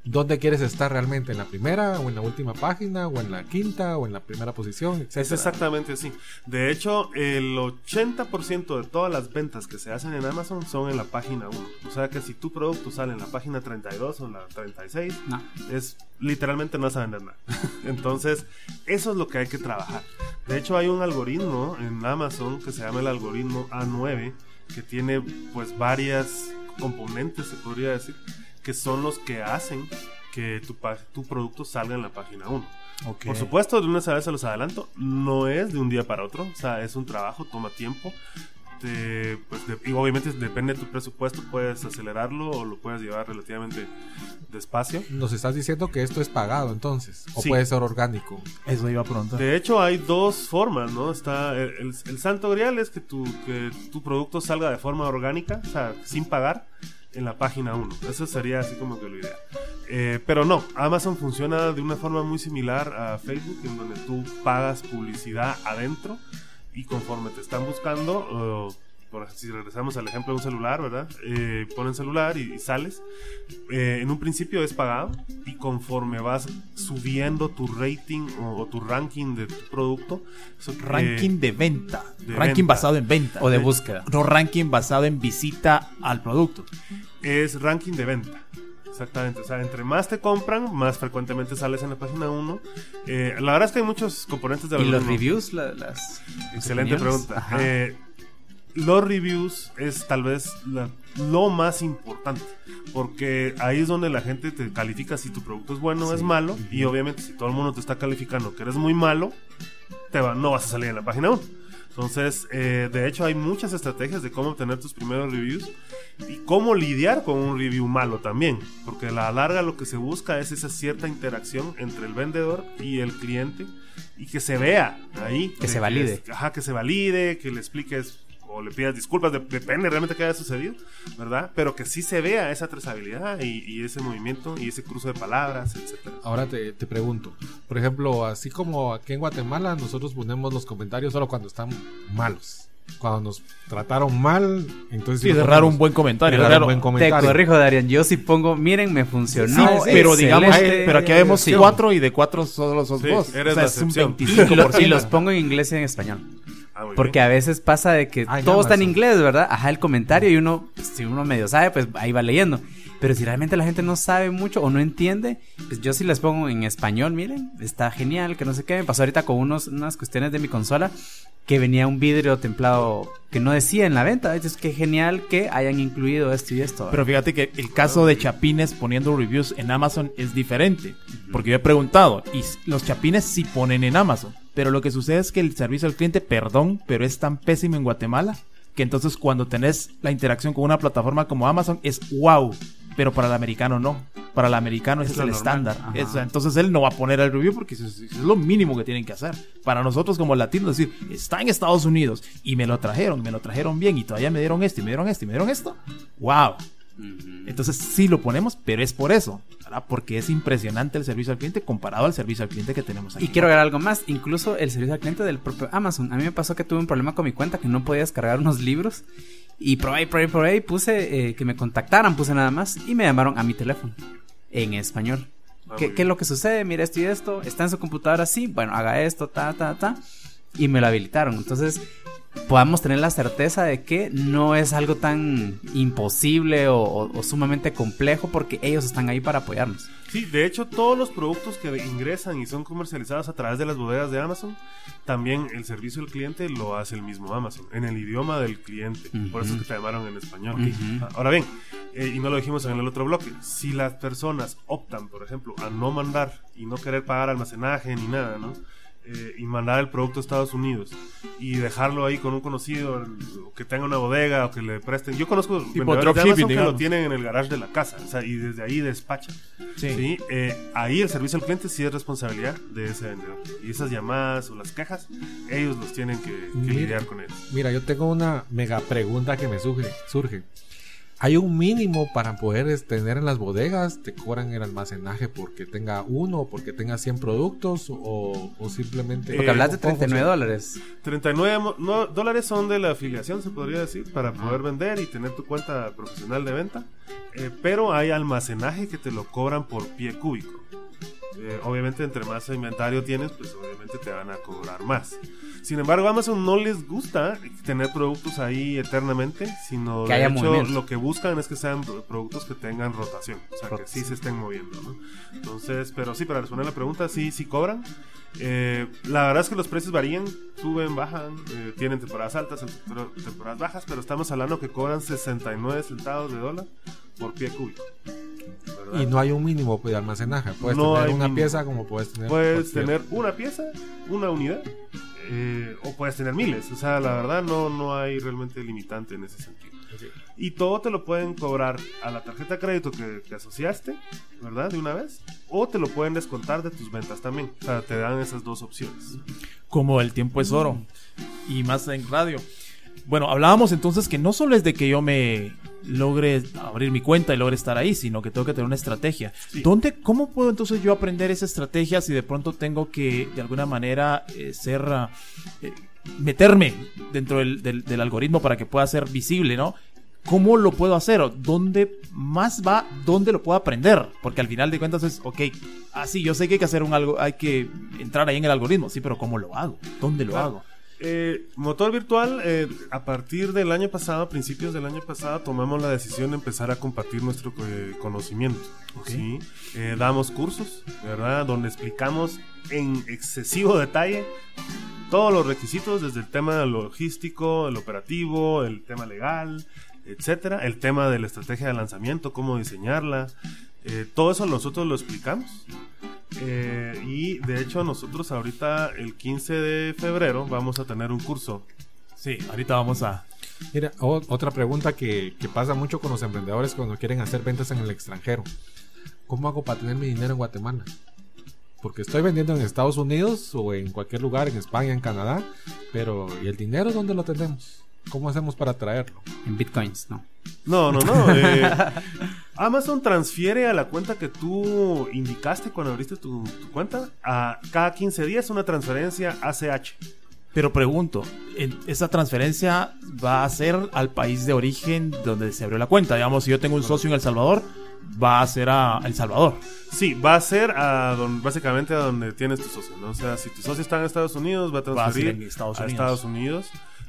Speaker 3: ¿dónde quieres estar realmente? ¿En la primera o en la última página o en la quinta o en la primera posición?
Speaker 5: Es exactamente así. De hecho, el 80% de todas las ventas que se hacen en Amazon son en la página 1. O sea que si tu producto sale en la página 32 o en la 36,
Speaker 2: No.
Speaker 5: es literalmente no vas a vender nada. Entonces, eso es lo que hay que trabajar. De hecho, hay un algoritmo en Amazon que se llama el algoritmo A9 que tiene pues varias componentes, se podría decir, que son los que hacen que tu, pa- tu producto salga en la página 1. Por supuesto, de una vez se los adelanto, no es de un día para otro, o sea, es un trabajo, toma tiempo. Te- pues, de- y obviamente depende de tu presupuesto, puedes acelerarlo o lo puedes llevar relativamente despacio.
Speaker 3: Nos estás diciendo que esto es pagado entonces, o
Speaker 5: Sí.
Speaker 3: puede ser orgánico.
Speaker 4: Eso iba pronto.
Speaker 5: De hecho, hay dos formas, ¿no? Está el, el- el santo grial es que tu, que tu producto salga de forma orgánica, o sea, sin pagar, en la página 1. Eso sería así como que lo ideal. Eh, pero no, Amazon funciona de una forma muy similar a Facebook, en donde tú pagas publicidad adentro y conforme te están buscando, eh, por, si regresamos al ejemplo de un celular, ¿verdad? Eh, ponen celular y, y sales. Eh, en un principio es pagado y conforme vas subiendo tu rating o, o tu ranking de tu producto, eso, eh,
Speaker 4: Ranking de venta.
Speaker 5: de
Speaker 4: ranking
Speaker 5: venta.
Speaker 4: basado en venta.
Speaker 2: O de búsqueda.
Speaker 4: No ranking basado en visita al producto.
Speaker 5: Es ranking de venta. Exactamente, o sea, entre más te compran, más frecuentemente sales en la página 1. Eh, la verdad es que hay muchos componentes de
Speaker 2: ¿Y los reviews? La- las,
Speaker 5: Excelente
Speaker 2: opiniones?
Speaker 5: pregunta. Eh, los reviews es tal vez la- lo más importante, porque ahí es donde la gente te califica si tu producto es bueno o es malo, y obviamente si todo el mundo te está calificando que eres muy malo, te va, no vas a salir en la página 1. Entonces, eh, de hecho, hay muchas estrategias de cómo obtener tus primeros reviews y cómo lidiar con un review malo también, porque a la larga lo que se busca es esa cierta interacción entre el vendedor y el cliente y que se vea ahí.
Speaker 2: Que se valide.
Speaker 5: es- ajá, que se valide, que le expliques le pidas disculpas, de- depende realmente qué haya sucedido, ¿verdad? Pero que sí se vea esa trazabilidad y, y ese movimiento y ese cruce de palabras, etcétera.
Speaker 3: Ahora te, te pregunto, por ejemplo, así como aquí en Guatemala nosotros ponemos los comentarios solo cuando están malos. Cuando nos trataron mal, entonces
Speaker 4: Sí,
Speaker 3: lo
Speaker 4: de raro
Speaker 3: ponemos.
Speaker 4: un buen comentario. Claro.
Speaker 3: un buen
Speaker 2: Te
Speaker 3: comentario.
Speaker 2: corrijo, Darian. Yo sí pongo, miren, me funcionó.
Speaker 4: Pero digamos,
Speaker 2: excelente.
Speaker 4: pero aquí vemos
Speaker 3: Sí.
Speaker 4: cuatro y de cuatro solo sos
Speaker 5: Sí,
Speaker 4: vos.
Speaker 5: eres
Speaker 4: o sea,
Speaker 5: la
Speaker 4: es un
Speaker 5: excepción.
Speaker 2: Y, lo-
Speaker 4: 25%.
Speaker 2: y los pongo en inglés y en español.
Speaker 5: Ah,
Speaker 2: Porque
Speaker 5: bien.
Speaker 2: a veces pasa de que
Speaker 3: Ah, en
Speaker 2: todo está en inglés, ¿verdad? Ajá, el comentario y uno, si uno medio sabe, pues ahí va leyendo. Pero si realmente la gente no sabe mucho o no entiende, pues yo sí les pongo en español, miren, está genial, que no sé qué. Me pasó ahorita con unos, unas cuestiones de mi consola que venía un vidrio templado que no decía en la venta. Entonces, qué genial que hayan incluido esto y esto.
Speaker 4: Pero fíjate que el caso de Chapines poniendo reviews en Amazon es diferente. Porque yo he preguntado, y los Chapines sí ponen en Amazon. Pero lo que sucede es que el servicio al cliente, perdón, pero es tan pésimo en Guatemala que entonces cuando tenés la interacción con una plataforma como Amazon es wow, pero para el americano no. Para el americano ese es, el
Speaker 5: normal.
Speaker 4: estándar. Es- entonces él no va a poner el review porque es, es lo mínimo que tienen que hacer. Para nosotros como latinos decir, está en Estados Unidos y me lo trajeron, me lo trajeron bien y todavía me dieron esto y me dieron esto y me dieron esto. Wow. Entonces sí lo ponemos, pero es por eso, ¿verdad? Porque es impresionante el servicio al cliente comparado al servicio al cliente que tenemos aquí.
Speaker 2: Y quiero agregar algo más, incluso el servicio al cliente del propio Amazon. A mí me pasó que tuve un problema con mi cuenta que no podía descargar unos libros y probé, probé, probé y puse eh, que me contactaran, puse nada más y me llamaron a mi teléfono en español.
Speaker 5: Ah,
Speaker 2: ¿Qué, qué es lo que sucede? Mira esto y esto, está en su computadora así, bueno, haga esto, ta, ta, ta. Y me lo habilitaron. Entonces, podamos tener la certeza de que no es algo tan imposible o, o- o sumamente complejo porque ellos están ahí para apoyarnos.
Speaker 5: Sí, de hecho, todos los productos que ingresan y son comercializados a través de las bodegas de Amazon, también el servicio al cliente lo hace el mismo Amazon, en el idioma del cliente. Por eso es que te llamaron en español.
Speaker 2: Ujú.
Speaker 5: Ahora bien, eh, y no lo dijimos en el otro bloque, si las personas optan, por ejemplo, a no mandar y no querer pagar almacenaje ni nada, ¿no? Eh, y mandar el producto a Estados Unidos y dejarlo ahí con un conocido o que tenga una bodega o que le presten. Yo conozco vendedores de
Speaker 4: dropshipping,
Speaker 5: Amazon que lo tienen en el garage de la casa o sea, y desde ahí despachan.
Speaker 4: Sí.
Speaker 5: Sí, eh, ahí el servicio al cliente sí es responsabilidad de ese vendedor. Y esas llamadas o las quejas, ellos los tienen que, que
Speaker 3: Mira.
Speaker 5: lidiar con ellos.
Speaker 3: Mira, yo tengo una mega pregunta que me surge. surge. ¿Hay un mínimo para poder es, tener en las bodegas? ¿Te cobran el almacenaje porque tenga uno porque tenga 100 productos? ¿O, o simplemente.?
Speaker 2: Porque
Speaker 5: Eh,
Speaker 2: hablas de
Speaker 3: ¿cómo
Speaker 2: 39
Speaker 3: funciona?
Speaker 2: dólares.
Speaker 5: 39 mo- no, dólares son de la afiliación, se podría decir, para poder vender y tener tu cuenta profesional de venta. Eh, pero hay almacenaje que te lo cobran por pie cúbico. Eh, obviamente, entre más inventario tienes, pues obviamente te van a cobrar más. Sin embargo, a Amazon no les gusta tener productos ahí eternamente, sino
Speaker 2: Que
Speaker 5: de
Speaker 2: haya
Speaker 5: hecho
Speaker 2: movimiento.
Speaker 5: lo que buscan es que sean pro- productos que tengan rotación, o sea, que sí se estén moviendo, ¿no? Entonces, pero sí, para responder la pregunta, sí, sí cobran. Eh, la verdad es que los precios varían, suben, bajan, eh, tienen temporadas altas, tempor- temporadas bajas, pero estamos hablando que cobran 69 centavos de dólar por pie cúbico. ¿Verdad?
Speaker 3: Y no hay un mínimo de almacenaje. Puedes
Speaker 5: No
Speaker 3: tener una
Speaker 5: mínimo.
Speaker 3: pieza como puedes tener.
Speaker 5: Puedes
Speaker 3: cualquier-
Speaker 5: tener una pieza, una unidad, eh, o puedes tener miles. O sea, la verdad no, no hay realmente limitante en ese sentido. Y todo te lo pueden cobrar a la tarjeta de crédito que, que asociaste, ¿verdad? De una vez. O te lo pueden descontar de tus ventas también. O sea, te dan esas dos opciones.
Speaker 4: como el tiempo es oro y más en radio. Bueno, hablábamos entonces que no solo es de que yo me logre abrir mi cuenta y logre estar ahí, sino que tengo que tener una estrategia.
Speaker 5: Sí.
Speaker 4: ¿Dónde, cómo puedo entonces yo aprender esa estrategia si de pronto tengo que de alguna manera eh, ser eh, meterme dentro del, del- del algoritmo para que pueda ser visible, ¿no? ¿Cómo lo puedo hacer? ¿O ¿Dónde más va? ¿Dónde lo puedo aprender? Porque al final de cuentas es, ok, ah, sí, yo sé que hay que hacer un algo, hay que entrar ahí en el algoritmo, sí, pero ¿cómo lo hago? ¿Dónde lo
Speaker 5: Claro.
Speaker 4: hago?
Speaker 5: Eh, motor virtual, eh, a partir del año pasado, a principios del año pasado, tomamos la decisión de empezar a compartir nuestro eh, conocimiento. ¿sí? Eh, damos cursos, ¿verdad? Donde explicamos en excesivo detalle todos los requisitos, desde el tema logístico, el operativo, el tema legal, etcétera, el tema de la estrategia de lanzamiento, cómo diseñarla. Eh, todo eso nosotros lo explicamos. Eh, y de hecho nosotros ahorita el 15 de febrero vamos a tener un curso.
Speaker 4: Sí, ahorita vamos a...
Speaker 3: Mira, o- otra pregunta que, que pasa mucho con los emprendedores cuando quieren hacer ventas en el extranjero. ¿Cómo hago para tener mi dinero en Guatemala? Porque estoy vendiendo en Estados Unidos o en cualquier lugar, en España, en Canadá, pero ¿y el dinero dónde lo tenemos? ¿Cómo hacemos para traerlo?
Speaker 2: En bitcoins, no.
Speaker 5: No, no, no. eh, Amazon transfiere a la cuenta que tú indicaste cuando abriste tu, tu cuenta a cada 15 días una transferencia ACH.
Speaker 4: Pero pregunto, ¿en- ¿esa transferencia va a ser al país de origen donde se abrió la cuenta? Digamos, si yo tengo un socio en El Salvador, va a ser a El Salvador.
Speaker 5: Sí, va a ser a don- básicamente a donde tienes tu socio, ¿no? O sea, si tu socio está en Estados Unidos, va a
Speaker 4: Va a ser
Speaker 5: transferir
Speaker 4: en Estados
Speaker 5: a. Estados Unidos.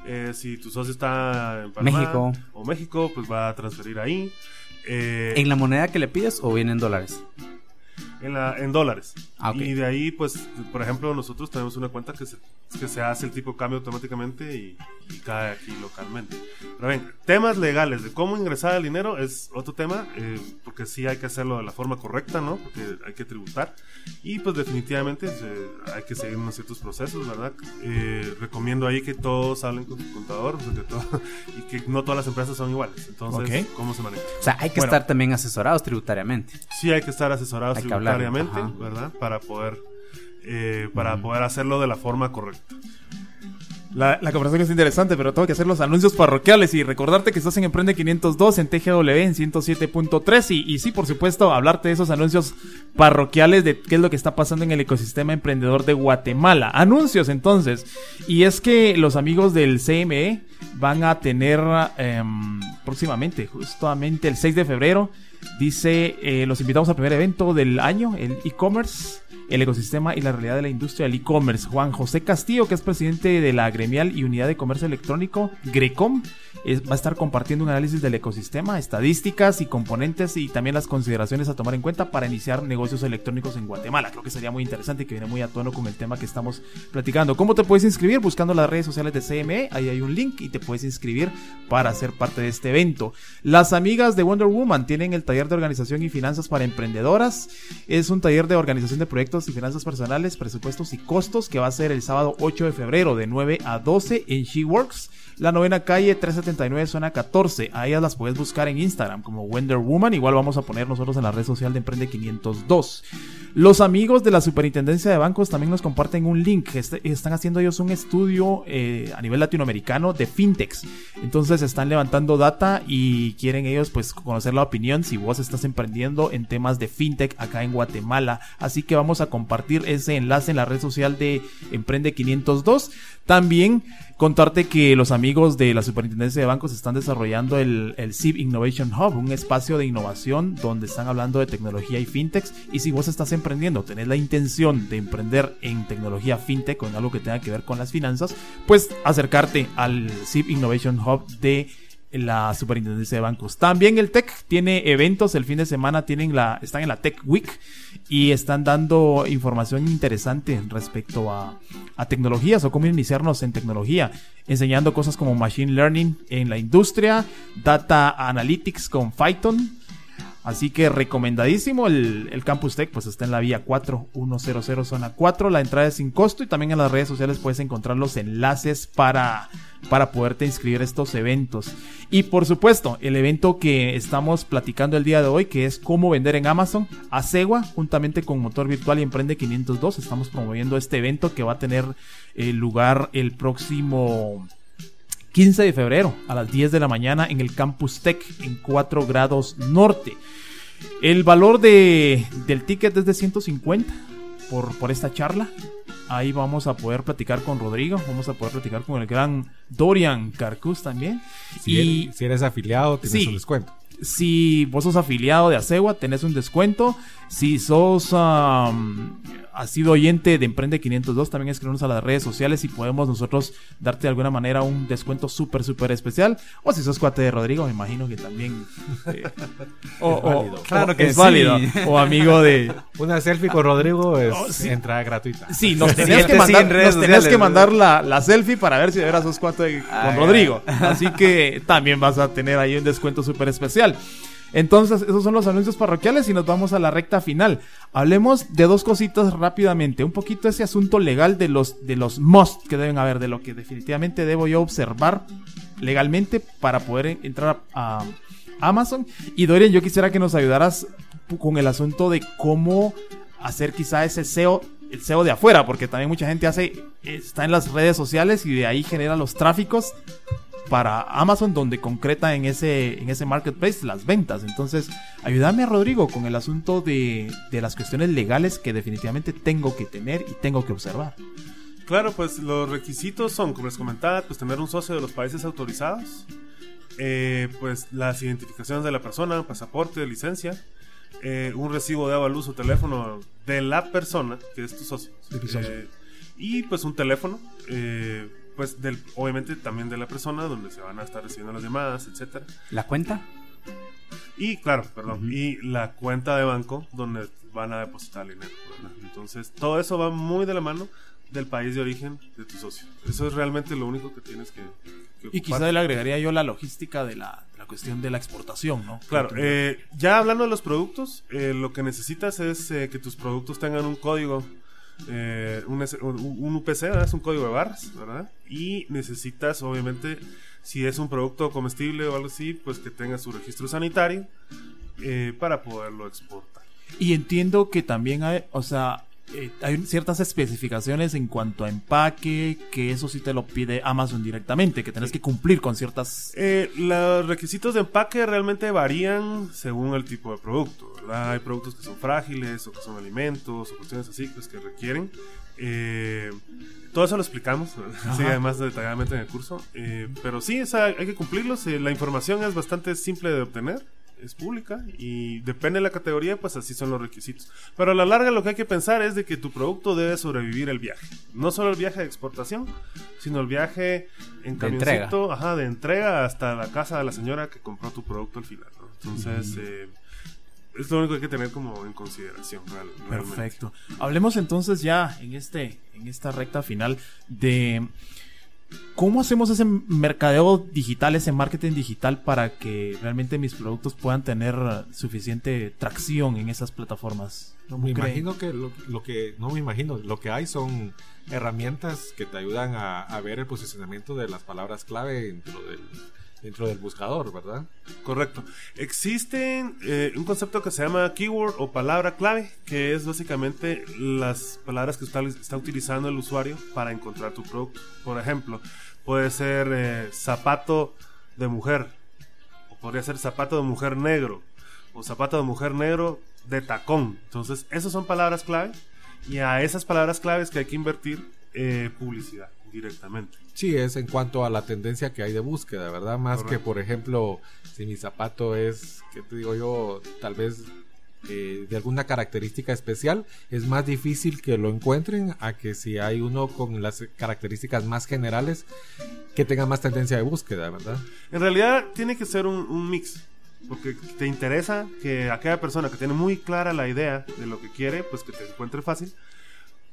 Speaker 5: Eh, si tu socio está en Panamá
Speaker 2: México.
Speaker 5: o México, pues va a transferir ahí. Eh,
Speaker 2: ¿En la moneda que le pides o viene en dólares?
Speaker 5: En, la- en dólares.
Speaker 2: Ah, ok.
Speaker 5: Y de ahí, pues, por ejemplo, nosotros tenemos una cuenta que se, que se hace el tipo de cambio automáticamente y, y cae aquí localmente. Pero ven, temas legales de cómo ingresar el dinero es otro tema, eh, porque sí hay que hacerlo de la forma correcta, ¿no? Porque hay que tributar. Y pues definitivamente se- hay que seguir unos ciertos procesos, ¿verdad? Eh, recomiendo ahí que todos hablen con su contador, porque todo- y que no todas las empresas son iguales. Entonces,
Speaker 4: Ok.
Speaker 5: ¿cómo se maneja?
Speaker 2: O sea, hay que
Speaker 4: Bueno.
Speaker 2: estar también asesorados tributariamente.
Speaker 5: sí hay que estar asesorados
Speaker 2: Hay que ajá.
Speaker 5: ¿verdad? Para poder eh, para poder hacerlo de la forma correcta.
Speaker 4: La, la conversación es interesante, pero tengo que hacer los anuncios parroquiales y recordarte que estás en Emprende 502 en TGW en 107.3 y, y sí, por supuesto, hablarte de esos anuncios parroquiales de qué es lo que está pasando en el ecosistema emprendedor de Guatemala. Anuncios entonces, y es que los amigos del CME van a tener em, próximamente, justamente el 6 de febrero, dice, eh, los invitamos al primer evento del año, el e-commerce el ecosistema y la realidad de la industria del e-commerce. Juan José Castillo, que es presidente de la gremial y unidad de comercio electrónico, Grecom, va a estar compartiendo un análisis del ecosistema, estadísticas y componentes y también las consideraciones a tomar en cuenta para iniciar negocios electrónicos en Guatemala. Creo que sería muy interesante y que viene muy a tono con el tema que estamos platicando. ¿Cómo te puedes inscribir? Buscando las redes sociales de CME, ahí hay un link y te puedes inscribir para ser parte de este evento. Las amigas de Wonder Woman tienen el taller de organización y finanzas para emprendedoras. Es un taller de organización de proyectos y finanzas personales, presupuestos y costos que va a ser el sábado 8 de febrero de 9 a 12 en SheWorks. La novena calle 379 zona 14. A ellas las puedes buscar en Instagram como Wonder Woman. Igual vamos a poner nosotros en la red social de Emprende 502. Los amigos de la Superintendencia de Bancos también nos comparten un link. Este- están haciendo ellos un estudio eh, a nivel latinoamericano de fintechs. Entonces están levantando data y quieren ellos pues conocer la opinión si vos estás emprendiendo en temas de fintech acá en Guatemala. Así que vamos a compartir ese enlace en la red social de Emprende 502. También contarte que los amigos de la Superintendencia de Bancos están desarrollando el, el SIB Innovation Hub, un espacio de innovación donde están hablando de tecnología y fintechs. Y si vos estás emprendiendo, tenés la intención de emprender en tecnología fintech o en algo que tenga que ver con las finanzas, pues acercarte al SIB Innovation Hub de la Superintendencia de Bancos. También el Tech tiene eventos, el fin de semana tienen la, están en la Tech Week y están dando información interesante respecto a, a tecnologías o cómo iniciarnos en tecnología, enseñando cosas como Machine Learning en la industria, Data Analytics con Python. Así que recomendadísimo el, el Campus Tech, pues está en la vía 4100 zona 4, la entrada es sin costo y también en las redes sociales puedes encontrar los enlaces para, para poderte inscribir a estos eventos. Y por supuesto, el evento que estamos platicando el día de hoy, que es cómo vender en Amazon, Acegua, juntamente con Motor Virtual y Emprende 502, estamos promoviendo este evento que va a tener eh, lugar el próximo 15 de febrero a las 10 de la mañana en el Campus Tech en 4 grados norte. El valor de, del ticket es de 150 por, por esta charla. Ahí vamos a poder platicar con Rodrigo, vamos a poder platicar con el gran Dorian Carcus también.
Speaker 3: Si,
Speaker 4: y
Speaker 3: eres, si eres afiliado, tienes
Speaker 4: Sí.
Speaker 3: un descuento.
Speaker 4: si vos sos afiliado de Acegua, tenés un descuento. Si sos um, has sido oyente de Emprende 502, también escribirnos a las redes sociales y podemos nosotros darte de alguna manera un descuento súper, súper especial. O si sos cuate de Rodrigo, me imagino que también. eh, o,
Speaker 3: Es válido.
Speaker 4: o-
Speaker 2: Claro que
Speaker 4: es
Speaker 2: sí.
Speaker 4: válido. O amigo de.
Speaker 3: Una selfie con Rodrigo es
Speaker 4: Oh, sí.
Speaker 3: entrada gratuita.
Speaker 4: Sí, nos tenías que mandar,
Speaker 2: en redes
Speaker 4: nos tenías
Speaker 2: sociales.
Speaker 4: que mandar la, la selfie para ver si de veras sos cuate de- con
Speaker 2: Ah,
Speaker 4: Rodrigo. Así que también vas a tener ahí un descuento súper especial. Entonces, esos son los anuncios parroquiales y nos vamos a la recta final. Hablemos de dos cositas rápidamente. Un poquito ese asunto legal de los, de los must que deben haber, de lo que definitivamente debo yo observar legalmente para poder entrar a, Amazon. Y Dorian, yo quisiera que nos ayudaras con el asunto de cómo hacer quizá ese SEO, el SEO de afuera, porque también mucha gente hace, está en las redes sociales y de ahí genera los tráficos para Amazon donde concreta en ese, en ese marketplace las ventas. Entonces, ayúdame Rodrigo con el asunto de, de las cuestiones legales que definitivamente tengo que tener y tengo que observar.
Speaker 5: Claro, pues los requisitos son, como les comentaba, pues tener un socio de los países autorizados, eh, pues las identificaciones de la persona, pasaporte, licencia, eh, un recibo de agua, luz o teléfono de la persona, que es tu socio,
Speaker 4: De mi socio.
Speaker 5: Eh, y pues un teléfono, eh, pues del, obviamente también de la persona, donde se van a estar recibiendo las llamadas, etcétera.
Speaker 2: ¿La cuenta?
Speaker 5: Y claro, perdón, y la cuenta de banco donde van a depositar el dinero. ¿verdad? Entonces, todo eso va muy de la mano del país de origen de tu socio. Eso es realmente lo único que tienes que
Speaker 4: Y
Speaker 5: ocupar.
Speaker 4: quizá le agregaría yo la logística de la, de la cuestión de la exportación, ¿no?
Speaker 5: Claro, eh, ya hablando de los productos, eh, lo que necesitas es eh, que tus productos tengan un código, un, un- UPC, ¿verdad? es un código de barras, ¿verdad? Y necesitas, obviamente, si es un producto comestible o algo así, pues que tenga su registro sanitario para poderlo exportar.
Speaker 4: Y entiendo que también hay, o sea, eh, hay ciertas especificaciones en cuanto a empaque, que eso sí te lo pide Amazon directamente, que tenés que cumplir con ciertas...
Speaker 5: Eh, los requisitos de empaque realmente varían según el tipo de producto, ¿verdad? Hay productos que son frágiles o que son alimentos o cuestiones así pues, que requieren. Eh, todo eso lo explicamos, sí, además detalladamente en el curso. Pero sí, esa- hay que cumplirlos. la información es bastante simple de obtener, es pública y depende de la categoría, pues así son los requisitos. Pero a la larga lo que hay que pensar es de que tu producto debe sobrevivir el viaje. No solo el viaje de exportación, sino el viaje en
Speaker 2: De entrega.
Speaker 5: ajá, de entrega hasta la casa de la señora que compró tu producto al final. ¿no? Entonces, eh, es lo único que hay que tener como en consideración. real- realmente.
Speaker 4: Perfecto. Hablemos entonces ya en este en esta recta final de cómo hacemos ese mercadeo digital, ese marketing digital para que realmente mis productos puedan tener suficiente tracción en esas plataformas. ¿Cómo
Speaker 3: Me
Speaker 4: creen?
Speaker 3: imagino que lo, lo que, no me imagino, lo que hay son herramientas que te ayudan a, a ver el posicionamiento de las palabras clave dentro del, dentro del buscador, ¿verdad?
Speaker 5: Correcto. Existe eh, un concepto que se llama keyword o palabra clave, que es básicamente las palabras que está, está utilizando el usuario para encontrar tu producto. Por ejemplo, puede ser eh, zapato de mujer, o podría ser zapato de mujer negro, o zapato de mujer negro de tacón. Entonces, esas son palabras clave, y a esas palabras claves que hay que invertir eh, publicidad directamente.
Speaker 3: Sí, es en cuanto a la tendencia que hay de búsqueda, ¿verdad? Más
Speaker 5: Correcto.
Speaker 3: que, por ejemplo, si mi zapato es, ¿qué te digo yo? Tal vez eh, de alguna característica especial, es más difícil que lo encuentren a que si hay uno con las características más generales que tenga más tendencia de búsqueda, ¿verdad?
Speaker 5: En realidad tiene que ser un, un mix. Porque te interesa que aquella persona que tiene muy clara la idea de lo que quiere, pues que te encuentre fácil.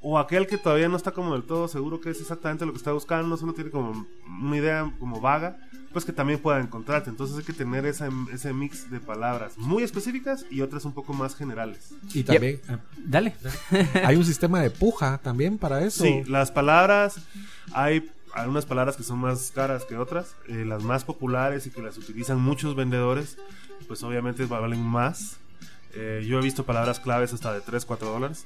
Speaker 5: O aquel que todavía no está como del todo seguro que es exactamente lo que está buscando, solo tiene como una idea como vaga, pues que también pueda encontrarte. Entonces hay que tener ese, ese mix de palabras muy específicas y otras un poco más generales.
Speaker 3: Y también eh,
Speaker 2: Dale.
Speaker 3: hay un sistema de puja también para eso.
Speaker 5: Sí, las palabras, hay algunas palabras que son más caras que otras, eh, las más populares y que las utilizan muchos vendedores, pues obviamente valen más. Eh, yo he visto palabras claves hasta de 3, 4 dólares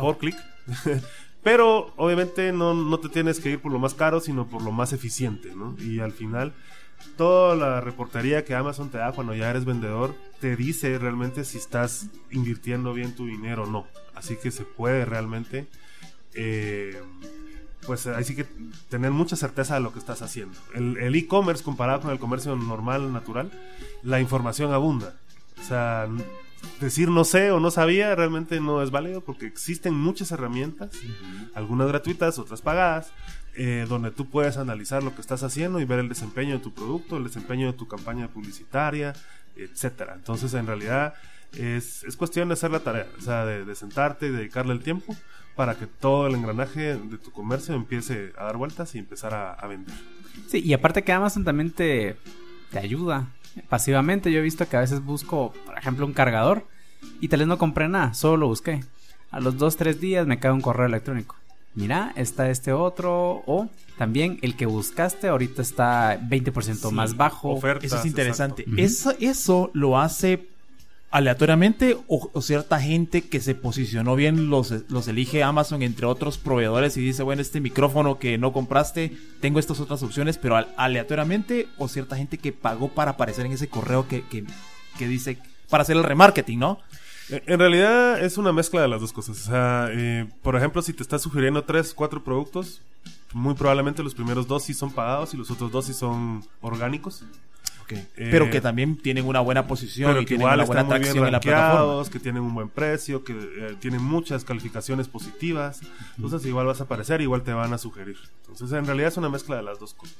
Speaker 5: por clic. Pero obviamente no, no te tienes que ir por lo más caro, sino por lo más eficiente, ¿no? Y al final, toda la reportería que Amazon te da cuando ya eres vendedor, te dice realmente si estás invirtiendo bien tu dinero o no. Así que se puede realmente, eh, pues ahí sí que tener mucha certeza de lo que estás haciendo. El e-commerce comparado con el comercio normal, natural, la información abunda. O sea, decir no sé o no sabía realmente no es válido porque existen muchas herramientas, algunas gratuitas, otras pagadas, eh, donde tú puedes analizar lo que estás haciendo y ver el desempeño de tu producto, el desempeño de tu campaña publicitaria, etcétera. Entonces, en realidad, es, es cuestión de hacer la tarea, o sea, de, de sentarte y dedicarle el tiempo para que todo el engranaje de tu comercio empiece a dar vueltas y empezar a, a vender.
Speaker 2: Sí, y aparte que Amazon también te, te ayuda pasivamente. Yo he visto que a veces busco, por ejemplo, un cargador y tal vez no compré nada, solo lo busqué. A los 2-3 días me cae un correo electrónico. Mira, está este otro o también el que buscaste ahorita está 20%
Speaker 5: Sí,
Speaker 2: más bajo.
Speaker 5: ofertas,
Speaker 4: Eso es interesante. Eso, eso lo hace aleatoriamente o, cierta gente que se posicionó bien los, los elige Amazon entre otros proveedores y dice, bueno, este micrófono que no compraste, tengo estas otras opciones, pero al- aleatoriamente o cierta gente que pagó para aparecer en ese correo que, que, que dice, para hacer el remarketing, ¿no?
Speaker 5: En realidad es una mezcla de las dos cosas. O sea, eh, por ejemplo, si te está sugiriendo tres, cuatro productos, muy probablemente los primeros dos sí son pagados y los otros dos sí son orgánicos. Eh,
Speaker 4: pero que también tienen una buena posición
Speaker 5: Pero
Speaker 4: y
Speaker 5: que
Speaker 4: tienen
Speaker 5: igual
Speaker 4: una buena
Speaker 5: están muy bien
Speaker 4: atracción en la plataforma.
Speaker 5: que tienen un buen precio, que eh, tienen muchas calificaciones positivas. Entonces igual vas a aparecer, igual te van a sugerir. Entonces en realidad es una mezcla de las dos cosas.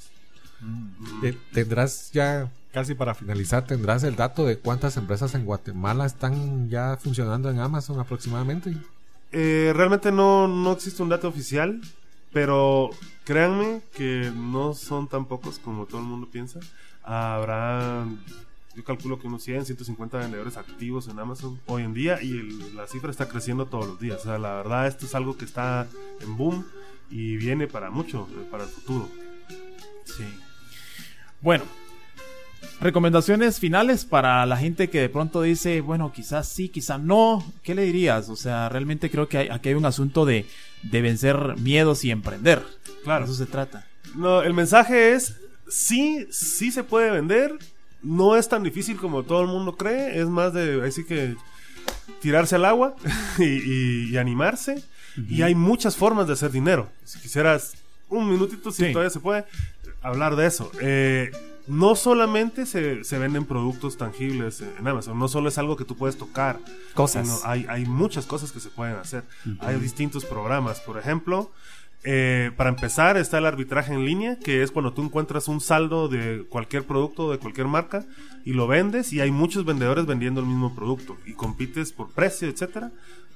Speaker 3: Te- Tendrás ya, casi para finalizar, tendrás el dato de cuántas empresas en Guatemala están ya funcionando en Amazon aproximadamente.
Speaker 5: eh, realmente no, no existe un dato oficial, pero créanme que no son tan pocos como todo el mundo piensa. Habrá, yo calculo que unos 100, 150 vendedores activos en Amazon hoy en día y el- la cifra está creciendo todos los días. O sea, la verdad, esto es algo que está en boom y viene para mucho, eh, para el futuro.
Speaker 4: Sí. Bueno, recomendaciones finales para la gente que de pronto dice, bueno, quizás sí, quizás no. ¿Qué le dirías? O sea, realmente creo que hay- aquí hay un asunto de, de vencer miedos y emprender.
Speaker 5: Claro.
Speaker 4: De eso se trata.
Speaker 5: No, el mensaje es, sí, sí se puede vender, no es tan difícil como todo el mundo cree, es más de, así que tirarse al agua y, y- y animarse. Y hay muchas formas de hacer dinero. Si quisieras un minutito, si
Speaker 4: Sí.
Speaker 5: todavía se puede, hablar de eso. Eh, no solamente se, se venden productos tangibles en Amazon, no solo es algo que tú puedes tocar.
Speaker 2: Cosas.
Speaker 5: sino hay, hay muchas cosas que se pueden hacer. Hay distintos programas. Por ejemplo, eh, para empezar está el arbitraje en línea, que es cuando tú encuentras un saldo de cualquier producto, de cualquier marca, y lo vendes, y hay muchos vendedores vendiendo el mismo producto, y compites por precio, etcétera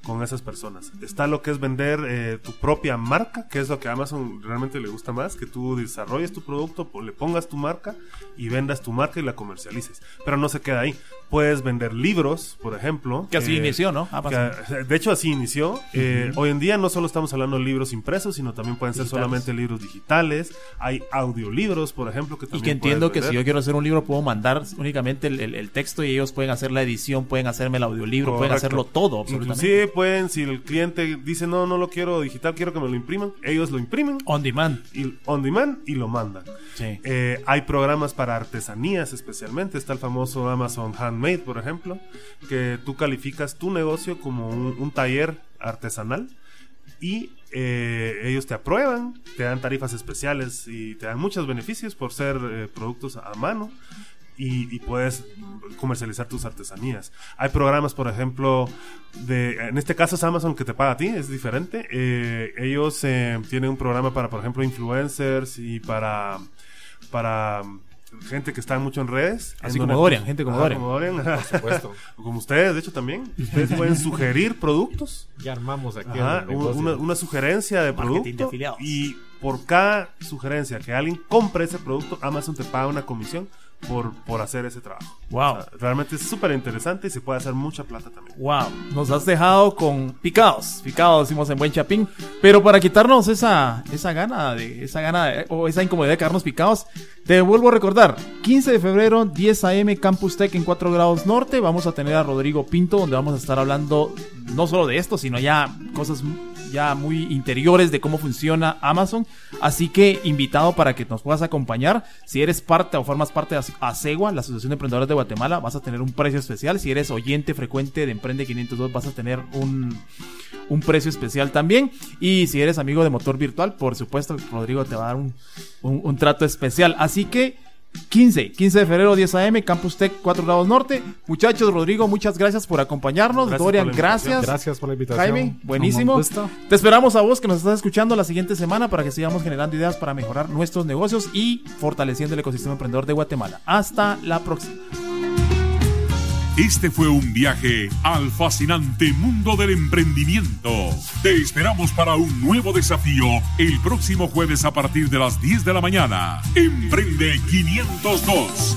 Speaker 5: con esas personas. Está lo que es vender eh, tu propia marca, que es lo que a Amazon realmente le gusta más, que tú desarrolles tu producto, le pongas tu marca y vendas tu marca y la comercialices. Pero no se queda ahí. Puedes vender libros, por ejemplo.
Speaker 4: Que así
Speaker 5: eh,
Speaker 4: inició, ¿no? Amazon.
Speaker 5: que, de hecho, así inició. Eh, Hoy en día no solo estamos hablando de libros impresos, sino también pueden ser solamente libros digitales. Hay audiolibros, por ejemplo, que
Speaker 4: Y que entiendo que si yo quiero hacer un libro puedo mandar únicamente el, el- el texto y ellos pueden hacer la edición, pueden hacerme el audiolibro, pueden hacerlo todo, absolutamente.
Speaker 5: Inclusive pueden, si el cliente dice no, no lo quiero digital, quiero que me lo impriman, ellos lo imprimen
Speaker 4: On demand.
Speaker 5: y, on demand y lo mandan.
Speaker 4: Sí.
Speaker 5: Eh, hay programas para artesanías especialmente. Está el famoso Amazon Handmade, por ejemplo, que tú calificas tu negocio como un, taller artesanal y eh, ellos te aprueban, te dan tarifas especiales y te dan muchos beneficios por ser eh, productos a mano. Y, puedes comercializar tus artesanías. Hay programas, por ejemplo, de, en este caso es Amazon que te paga a ti, es diferente. Eh, ellos tienen un programa para, por ejemplo, influencers y para, para gente que está mucho en redes.
Speaker 4: Así
Speaker 5: En
Speaker 4: como Dorian, gente como
Speaker 5: Ajá,
Speaker 4: Dorian.
Speaker 5: como Dorian, ajá.
Speaker 3: supuesto.
Speaker 5: como ustedes, de hecho, también. Ustedes pueden sugerir productos.
Speaker 3: Ya armamos aquí
Speaker 5: Ajá, un- una, una sugerencia de producto y por cada sugerencia que alguien compre ese producto, Amazon te paga una comisión por, por hacer ese trabajo.
Speaker 4: Wow.
Speaker 5: O sea, realmente es súper interesante y se puede hacer mucha plata también.
Speaker 4: Wow, nos has dejado con picados, picados decimos en buen chapín, pero para quitarnos esa, esa gana de, esa gana de- o esa incomodidad de quedarnos picados, te vuelvo a recordar, 15 de febrero, 10 am Campus Tech en 4 grados norte, vamos a tener a Rodrigo Pinto, donde vamos a estar hablando no solo de esto, sino ya cosas ya muy interiores de cómo funciona Amazon, así que invitado para que nos puedas acompañar, si eres parte o formas parte de ASEGUA, la Asociación de Emprendedores de Guatemala, vas a tener un precio especial, si eres oyente frecuente de Emprende 502 vas a tener un, un precio especial también, y si eres amigo de Motor Virtual, por supuesto, Rodrigo te va a dar un, un- un trato especial, así que 15, 15 de febrero, 10 am, Campus Tech 4 grados norte. Muchachos, Rodrigo, muchas gracias por acompañarnos.
Speaker 5: Gracias
Speaker 4: Dorian,
Speaker 5: por
Speaker 4: gracias.
Speaker 3: Gracias por la invitación.
Speaker 4: Jaime, buenísimo. Te esperamos a vos que nos estás escuchando la siguiente semana para que sigamos generando ideas para mejorar nuestros negocios y fortaleciendo el ecosistema emprendedor de Guatemala. Hasta la próxima.
Speaker 1: Este fue un viaje al fascinante mundo del emprendimiento. Te esperamos para un nuevo desafío el próximo jueves a partir de las 10 de la mañana. Emprende 502.